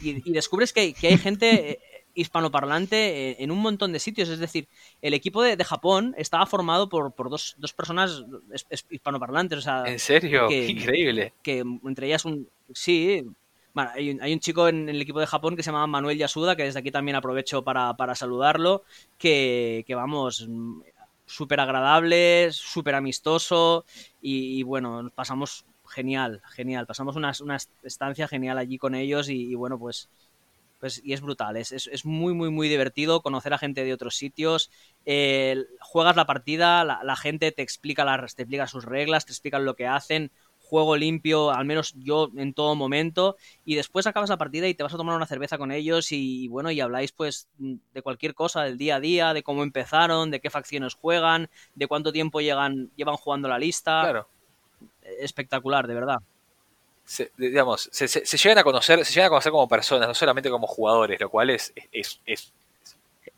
Y, descubres que, hay gente eh, hispanoparlante eh, en un montón de sitios. Es decir, el equipo de, Japón estaba formado por, dos, personas hispanoparlantes. ¿En serio? Increíble. Que entre ellas un... Sí, hay, un, chico en, el equipo de Japón que se llama Manuel Yasuda, que desde aquí también aprovecho para, saludarlo, que, vamos, súper agradable, súper amistoso y, y, bueno, pasamos genial, genial. Pasamos una, estancia genial allí con ellos y, bueno, pues, pues y es brutal, es, es, muy, muy, muy divertido conocer a gente de otros sitios. juegas la partida, la, gente te explica, las, te explica sus reglas, te explican lo que hacen, juego limpio, al menos yo en todo momento, y después acabas la partida y te vas a tomar una cerveza con ellos y, bueno, y habláis pues de cualquier cosa, del día a día, de cómo empezaron, de qué facciones juegan, de cuánto tiempo llegan, llevan jugando la lista. Claro espectacular, de verdad. Se, digamos, se, llegan a conocer, se llegan a conocer como personas, no solamente como jugadores, lo cual es, es,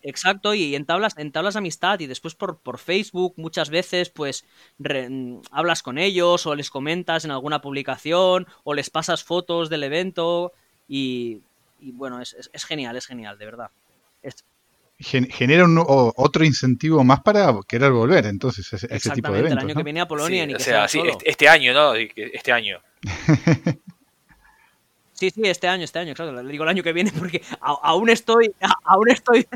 Exacto, y entablas, entablas amistad y después por, por Facebook muchas veces pues hablas con ellos o les comentas en alguna publicación o les pasas fotos del evento y, bueno, es, es, genial, es genial, de verdad genera un, otro incentivo más para querer volver entonces ese, ese tipo de eventos. el año que viene a Polonia ni o sea, sí, este, este, año, ¿no? Este año. sí, sí, este año, este año, claro. Le digo el año que viene porque aún estoy, aún estoy.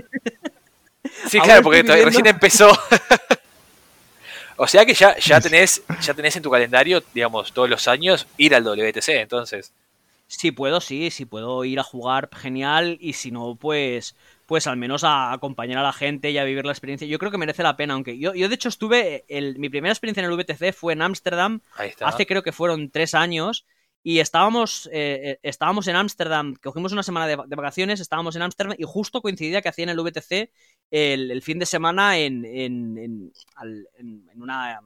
sí, claro, porque recién empezó. o sea que ya, ya tenés, ya tenés en tu calendario, digamos, todos los años ir al WTC, entonces. Si puedo, sí, si puedo ir a jugar, genial, y si no, pues pues al menos a acompañar a la gente y a vivir la experiencia. Yo creo que merece la pena, aunque yo, yo de hecho estuve, el, mi primera experiencia en el VTC fue en Ámsterdam, hace creo que fueron tres años, Y estábamos, eh, estábamos en Ámsterdam, cogimos una semana de, vacaciones, estábamos en Ámsterdam y justo coincidía que hacían el VTC el, fin de semana en, en, en, en una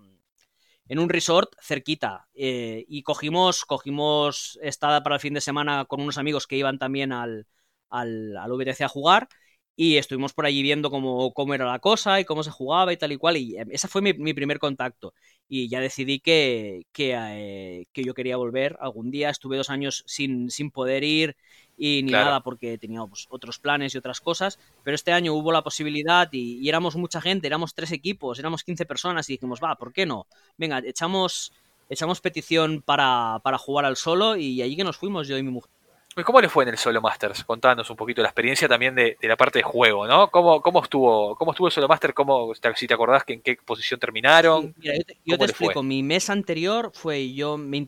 en un resort cerquita. Eh, y cogimos, cogimos estada para el fin de semana con unos amigos que iban también al, al, al VTC a jugar. Y estuvimos por allí viendo cómo, cómo, era la cosa y cómo se jugaba y tal y cual. Y eh, ese fue mi, mi primer contacto. Y ya decidí que, que, eh, que, yo quería volver algún día. Estuve dos años sin, sin poder ir y ni nada porque teníamos otros planes y otras cosas, pero este año hubo la posibilidad y, éramos mucha gente, éramos tres equipos, éramos 15 personas y dijimos, va, ¿por qué no? Venga, echamos, echamos petición para, para jugar al solo y allí que nos fuimos yo y mi mujer. ¿Cómo le fue en el Solo Masters? Contanos un poquito la experiencia también de, la parte de juego, ¿no? ¿Cómo, cómo, estuvo, cómo estuvo el Solo Master? ¿Cómo, si te acordás que en qué posición terminaron? mira, yo te, explico. Mi mes anterior fue yo me,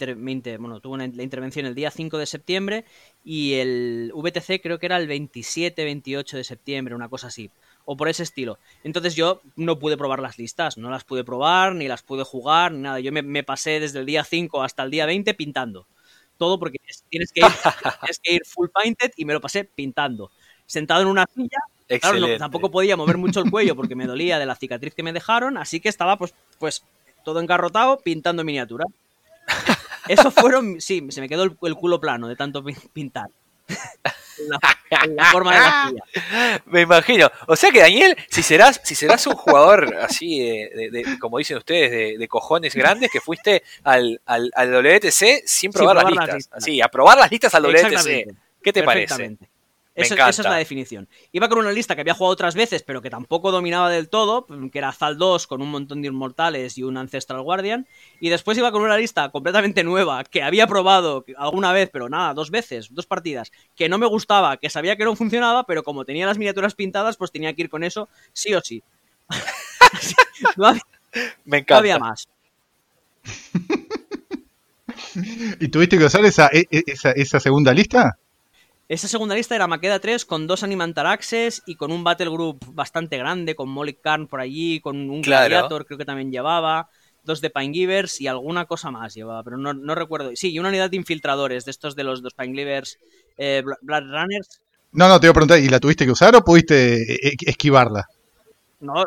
bueno, tuve la intervención el día 5 de septiembre y el VTC creo que era el 27, 28 de septiembre, una cosa así. O por ese estilo. Entonces yo no pude probar las listas, no las pude probar, ni las pude jugar, ni nada. Yo me, me pasé desde el día 5 hasta el día 20 pintando todo porque tienes que, ir, tienes que ir full painted y me lo pasé pintando. Sentado en una silla, claro, tampoco podía mover mucho el cuello porque me dolía de la cicatriz que me dejaron, así que estaba pues, pues todo engarrotado pintando miniatura. Eso fueron, sí, se me quedó el, el culo plano de tanto pintar la, forma de la Me imagino. O sea que Daniel, si serás, si serás un jugador así, de, como dicen ustedes, de, cojones grandes, que fuiste al, al, WTC sin probar, las, listas. Así, a probar las listas al WTC. ¿Qué te parece? Esa es la definición. Iba con una lista que había jugado otras veces, pero que tampoco dominaba del todo, que era Zal 2 con un montón de inmortales y un Ancestral Guardian. Y después iba con una lista completamente nueva, que había probado alguna vez, pero nada, dos veces, dos partidas, que no me gustaba, que sabía que no funcionaba, pero como tenía las miniaturas pintadas, pues tenía que ir con eso sí o sí. me encanta. No había más. ¿Y tuviste que usar esa, e, e, esa, esa segunda lista? Esa segunda lista era Maqueda 3 con dos Animantaraxes y con un Battle Group bastante grande, con Molly Karn por allí, con un Gladiator creo que también llevaba, dos de Pinegivers y alguna cosa más llevaba, pero no, no, recuerdo. Sí, y una unidad de infiltradores, de estos de los dos Pinegivers eh, Blood Runners. No, no, te iba a preguntar, ¿y la tuviste que usar o pudiste eh, eh, esquivarla? No,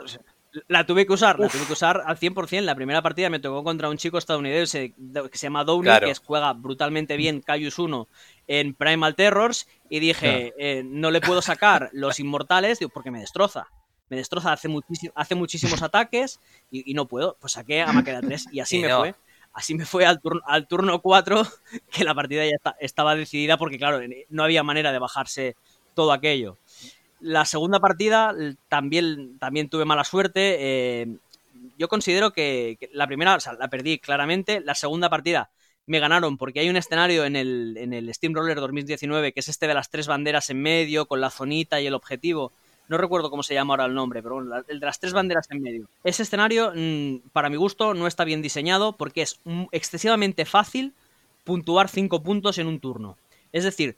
la tuve que usar, la tuve que usar al 100%. La primera partida me tocó contra un chico estadounidense que se llama Downey, que juega brutalmente bien Cayus 1 en Primal Terrors, y dije, eh, no le puedo sacar los inmortales porque me destroza. Me destroza, hace, hace muchísimos ataques y, no puedo. Pues saqué a Maqueda 3 y así me fue. Así me fue al, turno, al turno 4, que la partida ya estaba decidida porque, claro, no había manera de bajarse todo aquello. La segunda partida también, también tuve mala suerte. Eh, yo considero que, la primera, o sea, la perdí claramente. La segunda partida me ganaron porque hay un escenario en el, en el Steamroller 2019 que es este de las tres banderas en medio, con la zonita y el objetivo. No recuerdo cómo se llama ahora el nombre, pero el de las tres banderas en medio. Ese escenario, mm, para mi gusto, no está bien diseñado porque es excesivamente fácil puntuar cinco puntos en un turno. Es decir,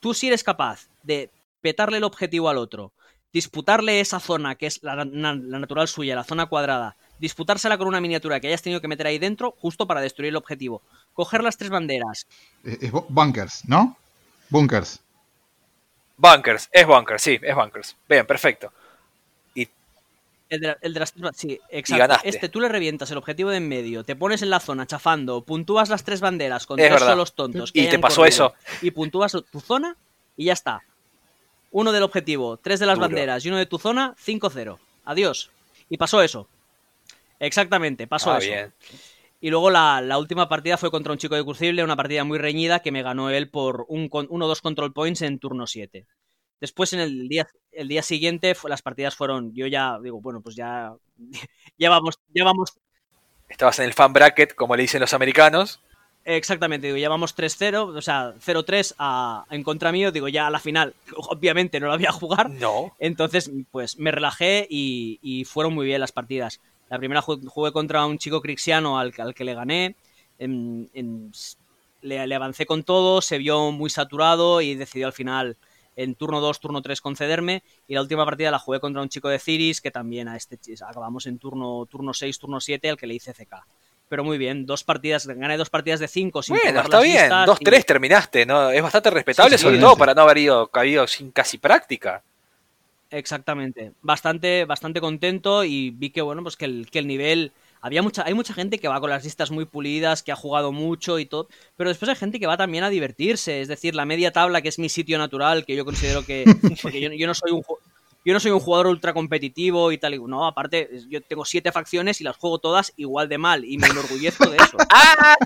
tú si eres capaz de petarle el objetivo al otro, disputarle esa zona que es la, natural suya, la zona cuadrada, disputársela con una miniatura que hayas tenido que meter ahí dentro justo para destruir el objetivo, coger las tres banderas. Eh, es bunkers, ¿no? Bunkers. Bunkers, es bunkers, sí, es bunkers. Bien, perfecto. Y el de, las tres Sí, exacto. Este tú le revientas el objetivo de en medio, te pones en la zona chafando, puntúas las tres banderas con tres solos tontos. y te pasó eso. Y puntúas tu zona y ya está uno del objetivo, tres de las banderas y uno de tu zona, 5-0. Adiós. Y pasó eso. Exactamente, pasó ah, eso. Y luego la, última partida fue contra un chico de Crucible, una partida muy reñida que me ganó él por un, uno o dos control points en turno 7. Después en el día, el día siguiente las partidas fueron, yo ya digo, bueno, pues ya, ya vamos, ya vamos. Estabas en el fan bracket, como le dicen los americanos. Exactamente, digo, ya vamos 3-0, o sea, 0-3 en contra mío, digo, ya a la final, obviamente no la voy a jugar. No. Entonces, pues me relajé y, fueron muy bien las partidas. La primera jugué contra un chico crixiano al, que le gané, le, avancé con todo, se vio muy saturado y decidió al final en turno 2, turno 3 concederme. Y la última partida la jugué contra un chico de Ciris que también a este acabamos en turno, turno 6, turno 7 al que le hice CK pero muy bien. Dos partidas, gané dos partidas de cinco sin Bueno, está bien. Dos, tres terminaste, ¿no? Es bastante respetable, sobre todo para no haber ido, caído sin casi práctica. Exactamente. Bastante, bastante contento y vi que, bueno, pues que el, que el nivel había mucha, hay mucha gente que va con las listas muy pulidas, que ha jugado mucho y todo, pero después hay gente que va también a divertirse, es decir, la media tabla, que es mi sitio natural, que yo considero que, porque yo, yo no soy un yo no soy un jugador ultra competitivo y tal. No, aparte, yo tengo siete facciones y las juego todas igual de mal y me enorgullezco de eso. Ah.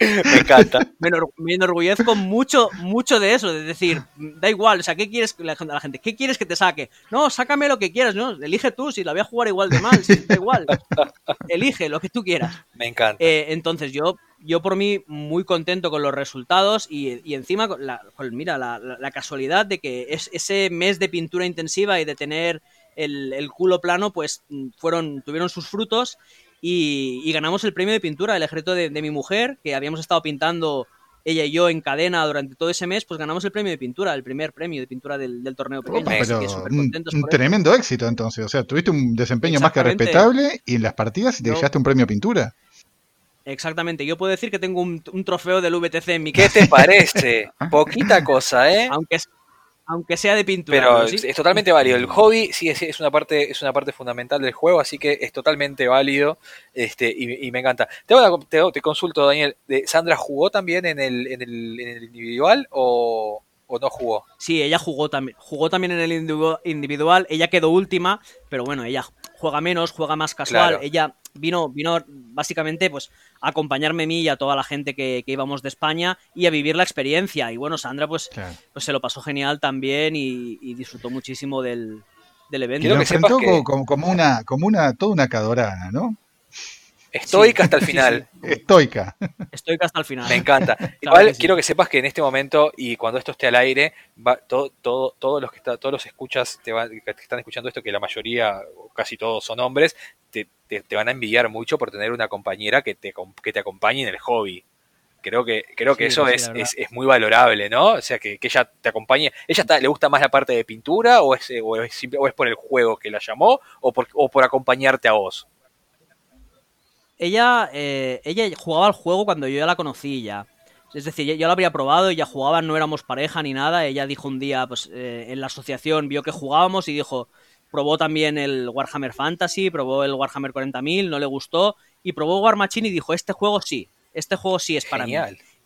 me encanta. Me, enorgullezco mucho, mucho de eso. De decir, da igual, o sea, ¿qué quieres la, la gente? ¿Qué quieres que te saque? No, sácame lo que quieras, ¿no? Elige tú, si la voy a jugar igual de mal, da igual. Elige lo que tú quieras. Me encanta. Eh, entonces, yo yo por mí muy contento con los resultados y, encima, la, mira, la, casualidad de que es, ese mes de pintura intensiva y de tener el, culo plano, pues fueron, tuvieron sus frutos y, ganamos el premio de pintura, el ejército de, mi mujer, que habíamos estado pintando ella y yo en cadena durante todo ese mes, pues ganamos el premio de pintura, el primer premio de pintura del, torneo pequeño. un, tremendo éxito entonces, o sea, tuviste un desempeño más que respetable y en las partidas te llevaste un premio de pintura. Exactamente, yo puedo decir que tengo un, trofeo del VTC en mi casa. ¿Qué te parece? Poquita cosa, ¿eh? Aunque, aunque sea de pintura. Pero es, totalmente válido. El hobby sí es, una parte, es una parte fundamental del juego, así que es totalmente válido este, y, me encanta. Te, te, consulto, Daniel. ¿Sandra jugó también en el, en el, en el individual o, o no jugó? Sí, ella jugó también, jugó también en el individual, ella quedó última, pero bueno, ella juega menos, juega más casual, ella vino, vino básicamente pues a acompañarme a mí y a toda la gente que, íbamos de España y a vivir la experiencia. Y bueno, Sandra pues, pues se lo pasó genial también y, disfrutó muchísimo del, evento. Quiero que como, como, una, como una, toda una cadorana, ¿no? Estoica hasta el final. Estoica. Estoica hasta el final. Me encanta. Igual quiero que sepas que en este momento y cuando esto esté al aire, va, todo, todo, todos los que está, todos los escuchas te que están escuchando esto, que la mayoría, casi todos son hombres, te, van a envidiar mucho por tener una compañera que te, que te acompañe en el hobby. Creo que, creo que eso es, es, muy valorable, ¿no? O sea, que, ella te acompañe. ¿Ella está, le gusta más la parte de pintura o es, o es, o es por el juego que la llamó o por, o por acompañarte a vos? ella, eh, ella jugaba al juego cuando yo ya la conocí ya. Es decir, yo, la habría probado, ella jugaba, no éramos pareja ni nada. Ella dijo un día, pues eh, en la asociación vio que jugábamos y dijo, probó también el Warhammer Fantasy, probó el Warhammer 40.000, no le gustó, y probó War Machine y dijo, este juego sí, este juego sí es para mí.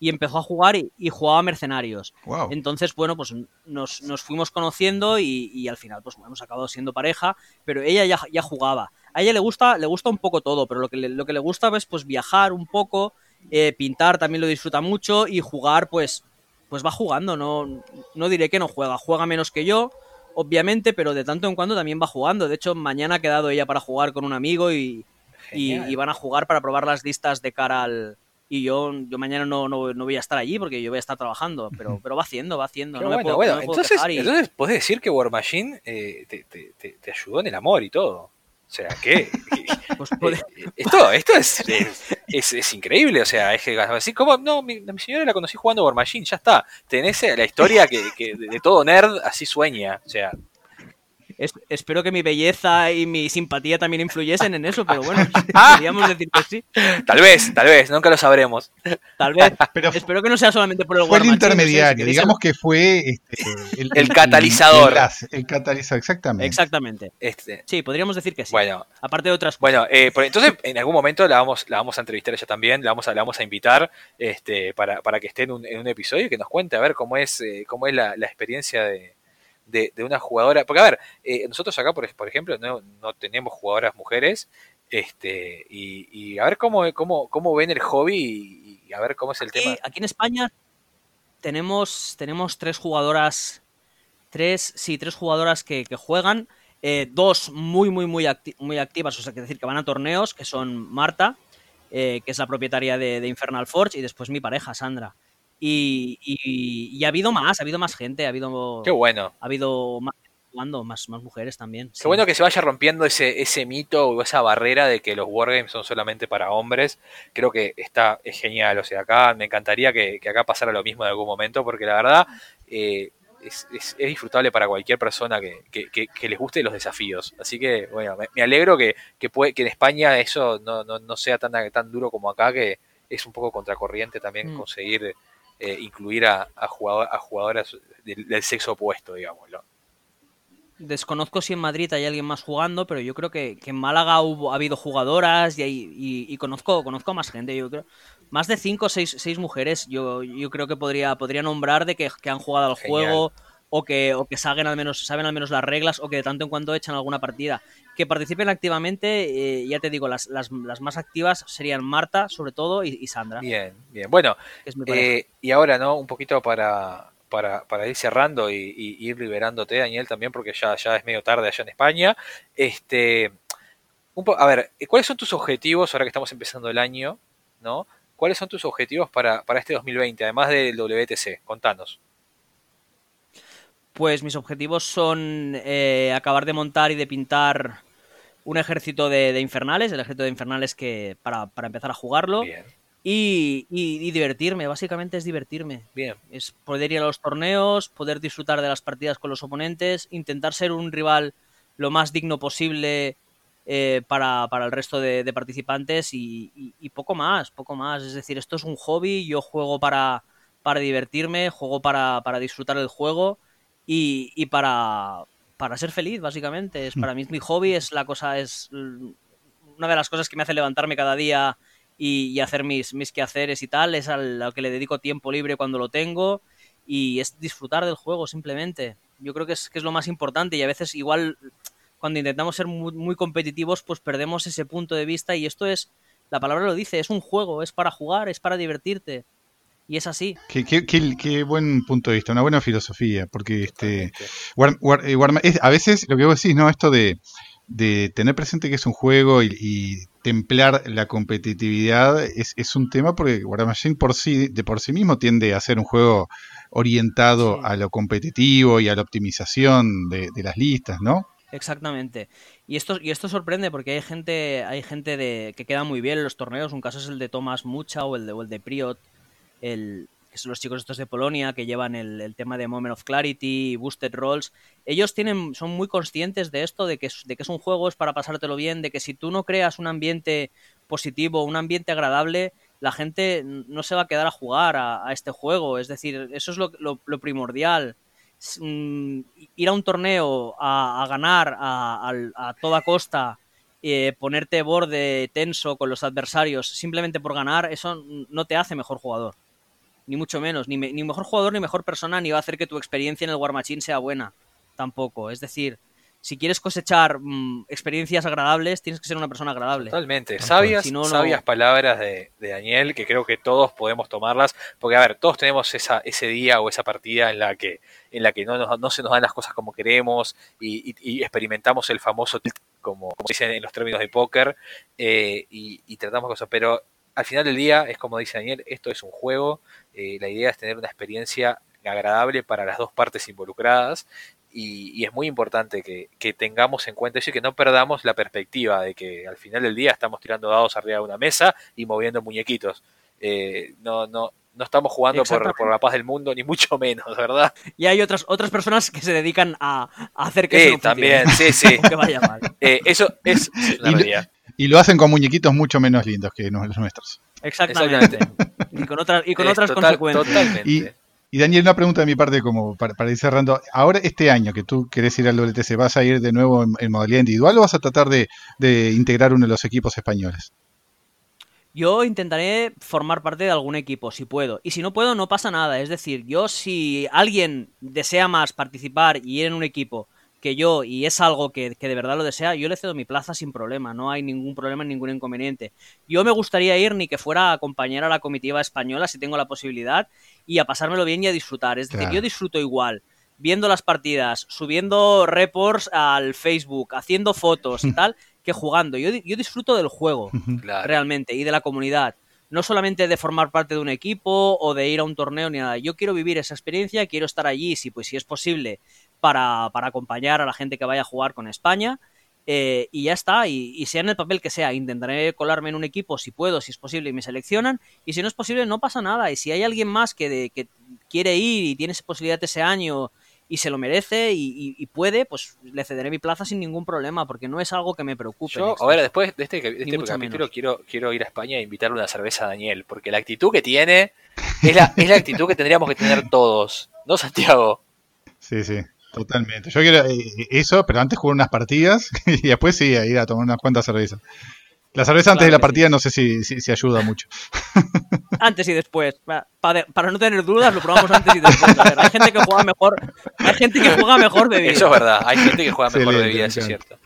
Y empezó a jugar y, jugaba Mercenarios. Entonces, bueno, pues nos, fuimos conociendo y, al final, pues hemos acabado siendo pareja, pero ella ya, ya jugaba a ella le gusta, le gusta un poco todo, pero lo que le, lo que le gusta es pues viajar un poco, eh, pintar también lo disfruta mucho y jugar pues, pues va jugando, no, no diré que no juega, juega menos que yo, obviamente, pero de tanto en cuando también va jugando. De hecho, mañana ha quedado ella para jugar con un amigo y, y, van a jugar para probar las listas de cara al... Y yo, yo mañana no, no, voy a estar allí porque yo voy a estar trabajando, pero, pero va haciendo, va haciendo. No bueno, entonces, entonces puedes decir que War Machine eh, te, te, te ayudó en el amor y todo. O sea, ¿qué? Eh, esto, esto es, es, increíble, o sea, es que así como, no, mi, mi, señora la conocí jugando War Machine, ya está. Tenés la historia que, que de todo nerd así sueña, o sea, espero que mi belleza y mi simpatía también influyesen en eso, pero bueno, podríamos decir que sí. Tal vez, tal vez, nunca lo sabremos. Tal vez, pero espero que no sea solamente por el Fue el intermediario, digamos que fue este, el, catalizador. El, catalizador, exactamente. Exactamente. Este. Sí, podríamos decir que sí. Bueno, aparte de otras cosas. Bueno, eh, entonces en algún momento la vamos, la vamos a entrevistar ella también, la vamos a, la vamos a invitar este, para, para que esté en un, en un episodio y que nos cuente a ver cómo es, eh, cómo es la experiencia de de, una jugadora. Porque, a ver, eh, nosotros acá, por, por ejemplo, no, no, tenemos jugadoras mujeres. Este, y, a ver cómo, cómo, cómo ven el hobby y, a ver cómo es el tema. Aquí en España tenemos, tenemos tres jugadoras, tres, sí, tres jugadoras que, juegan. Eh, dos muy, muy, muy, muy activas, o sea, que decir que van a torneos, que son Marta, eh, que es la propietaria de, de, Infernal Forge, y después mi pareja, Sandra. Y, ha habido más, ha habido más gente, ha habido. Qué bueno. Ha habido más más, más mujeres también. Qué bueno que se vaya rompiendo ese, ese mito o esa barrera de que los wargames son solamente para hombres. Creo que está es genial. O sea, acá me encantaría que, acá pasara lo mismo en algún momento, porque la verdad, eh, es, disfrutable para cualquier persona que, les guste los desafíos. Así que, bueno, me, alegro que, puede, que en España eso no, sea tan, tan duro como acá, que es un poco contracorriente también mm. conseguir eh, incluir a, a, a jugadoras del, sexo opuesto, digámoslo. Desconozco si en Madrid hay alguien más jugando, pero yo creo que, en Málaga hubo, ha habido jugadoras y, y, conozco, conozco a más gente. Yo creo más de cinco o seis, seis, mujeres. Yo, yo creo que podría, podría nombrar de que, han jugado al juego o que, o que saben, al menos, saben al menos las reglas o que de tanto en cuando echan alguna partida. Que participen activamente, eh, ya te digo, las, las, las, más activas serían Marta, sobre todo, y, Sandra. Bien, bien. Bueno, eh, y ahora, ¿no? Un poquito para, para, para ir cerrando y, ir liberándote, Daniel, también, porque ya, ya es medio tarde allá en España. Este, un a ver, ¿cuáles son tus objetivos ahora que estamos empezando el año? ¿no? ¿Cuáles son tus objetivos para, para este 2020, además del WTC? Contanos. Pues mis objetivos son eh, acabar de montar y de pintar un ejército de, infernales, el ejército de infernales que para, para empezar a jugarlo. Y, divertirme, básicamente es divertirme. Bien. Es poder ir a los torneos, poder disfrutar de las partidas con los oponentes, intentar ser un rival lo más digno posible eh, para, el resto de, participantes y, poco más, poco más. Es decir, esto es un hobby, yo juego para, para divertirme, juego para, para disfrutar del juego y, para, para ser feliz, básicamente. Es, para mí mi hobby, es la cosa, es una de las cosas que me hace levantarme cada día y, hacer mis, mis quehaceres y tal, es a lo que le dedico tiempo libre cuando lo tengo y es disfrutar del juego simplemente. Yo creo que es, que es lo más importante y a veces igual cuando intentamos ser muy, competitivos pues perdemos ese punto de vista y esto es, la palabra lo dice, es un juego, es para jugar, es para divertirte. Y es así. Qué, qué, qué, buen punto de vista, una buena filosofía, porque este eh, a veces lo que vos decís, ¿no? Esto de, de tener presente que es un juego y, templar la competitividad es, es, un tema porque War Machine por sí, de por sí mismo tiende a ser un juego orientado a lo competitivo y a la optimización de, las listas, ¿no? Exactamente. Y esto, y esto sorprende porque hay gente, hay gente de, que queda muy bien en los torneos. Un caso es el de Thomas Mucha o el de, o el de Priot, el, que son los chicos estos de Polonia que llevan el, tema de Moment of Clarity y Boosted Rolls, ellos tienen, son muy conscientes de esto, de que, de que es un juego, es para pasártelo bien, de que si tú no creas un ambiente positivo, un ambiente agradable, la gente no se va a quedar a jugar a, este juego. Es decir, eso es lo, primordial. Mm, ir a un torneo a, ganar a, toda costa, eh, ponerte borde tenso con los adversarios simplemente por ganar, eso no te hace mejor jugador ni mucho menos, ni, ni mejor jugador ni mejor persona, ni va a hacer que tu experiencia en el War Machine sea buena, tampoco. Es decir, si quieres cosechar mm, experiencias agradables, tienes que ser una persona agradable. Totalmente. Sabias, sabias palabras de, Daniel, que creo que todos podemos tomarlas, porque a ver, todos tenemos esa, ese día o esa partida en la que, en la que no, no se nos dan las cosas como queremos y, experimentamos el famoso como, como dicen en los términos de póker, eh, y, y, tratamos cosas, pero al final del día, es como dice Daniel, esto es un juego, eh, la idea es tener una experiencia agradable para las dos partes involucradas y, es muy importante que, tengamos en cuenta eso y que no perdamos la perspectiva de que al final del día estamos tirando dados arriba de una mesa y moviendo muñequitos. Eh, no, no, no estamos jugando por, la paz del mundo, ni mucho menos, ¿verdad? Y hay otras, otras personas que se dedican a, hacer que eso también, sí, sí. que vaya mal. Eh, eso es, una realidad. Y lo hacen con muñequitos mucho menos lindos que los nuestros. Exactamente. y con, otras, y con otras consecuencias. Totalmente. Y, Daniel, una pregunta de mi parte como para, ir cerrando. Ahora, este año que tú querés ir al WTC, ¿vas a ir de nuevo en, modalidad individual o vas a tratar de, integrar uno de los equipos españoles? Yo intentaré formar parte de algún equipo, si puedo. Y si no puedo, no pasa nada. Es decir, yo si alguien desea más participar y ir en un equipo que yo, y es algo que, de verdad lo desea, yo le cedo mi plaza sin problema, no hay ningún problema, ningún inconveniente. Yo me gustaría ir ni que fuera a acompañar a la comitiva española si tengo la posibilidad y a pasármelo bien y a disfrutar. Es decir, yo disfruto igual viendo las partidas, subiendo reports al Facebook, haciendo fotos y tal, que jugando. Yo, yo disfruto del juego, realmente, y de la comunidad. No solamente de formar parte de un equipo o de ir a un torneo ni nada. Yo quiero vivir esa experiencia, quiero estar allí, si pues si es posible, para, acompañar a la gente que vaya a jugar con España. Eh, y ya está, y, sea en el papel que sea, intentaré colarme en un equipo si puedo, si es posible y me seleccionan, y si no es posible no pasa nada, y si hay alguien más que, que quiere ir y tiene esa posibilidad ese año y se lo merece y, puede, pues le cederé mi plaza sin ningún problema, porque no es algo que me preocupe. Yo, a ver, después de este, de este capítulo quiero, quiero ir a España e invitarle una cerveza a Daniel, porque la actitud que tiene es la, es la actitud que tendríamos que tener todos, ¿no, Santiago? Sí, sí. Totalmente. Yo quiero eh, eso, pero antes jugar unas partidas y después sí, ir a tomar unas cuantas cervezas. La cerveza antes de la partida no sé si, si, ayuda mucho. Antes y después. Para, no tener dudas, lo probamos antes y después. hay gente que juega mejor. Hay gente que juega mejor bebida. Eso es verdad. Hay gente que juega mejor bebida, eso es cierto.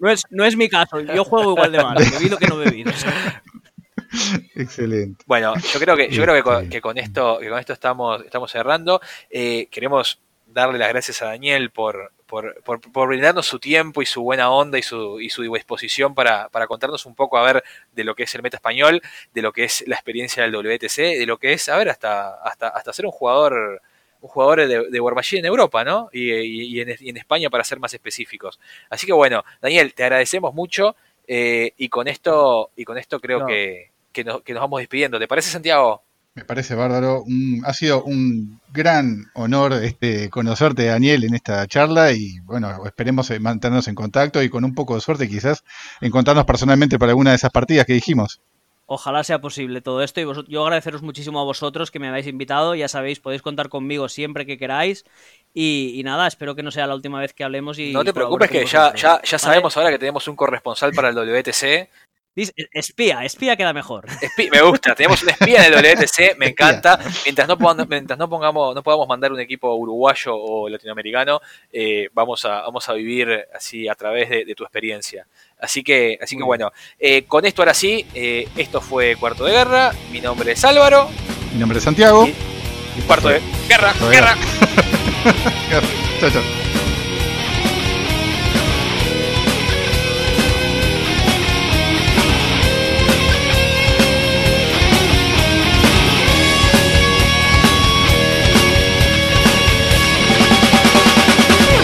No es, no es mi caso. Yo juego igual de mal. Bebido que no bebido. Excelente. Bueno, yo creo que, yo creo que con, que con esto, que con esto estamos, estamos cerrando. Eh, queremos darle las gracias a Daniel por, por, por, brindarnos su tiempo y su buena onda y su, y su disposición para, para, contarnos un poco a ver de lo que es el meta español, de lo que es la experiencia del WTC, de lo que es, a ver, hasta, hasta, hasta ser un jugador un jugador de, de War en Europa, ¿no? Y, y, en, y, en, España para ser más específicos. Así que bueno, Daniel, te agradecemos mucho eh, y con esto y con esto creo que, que, nos, que nos vamos despidiendo. ¿Te parece, Santiago? Me parece bárbaro. ha sido un gran honor este, conocerte, Daniel, en esta charla y bueno, esperemos mantenernos en contacto y con un poco de suerte quizás encontrarnos personalmente para alguna de esas partidas que dijimos. Ojalá sea posible todo esto y yo agradeceros muchísimo a vosotros que me habéis invitado. Ya sabéis, podéis contar conmigo siempre que queráis. Y, nada, espero que no sea la última vez que hablemos. Y, no te preocupes que ya, ya, ya sabemos ahora que tenemos un corresponsal para el WTC espía, espía queda mejor. me gusta, tenemos un espía en el WTC, me encanta. Mientras no, podamos, mientras no pongamos, no podamos mandar un equipo uruguayo o latinoamericano, eh, vamos, a, vamos a vivir así a través de, tu experiencia. Así que, así que bueno, eh, con esto ahora sí, eh, esto fue Cuarto de Guerra. Mi nombre es Álvaro. Mi nombre es Santiago. Y, cuarto de Guerra, guerra. guerra. Chao, chao.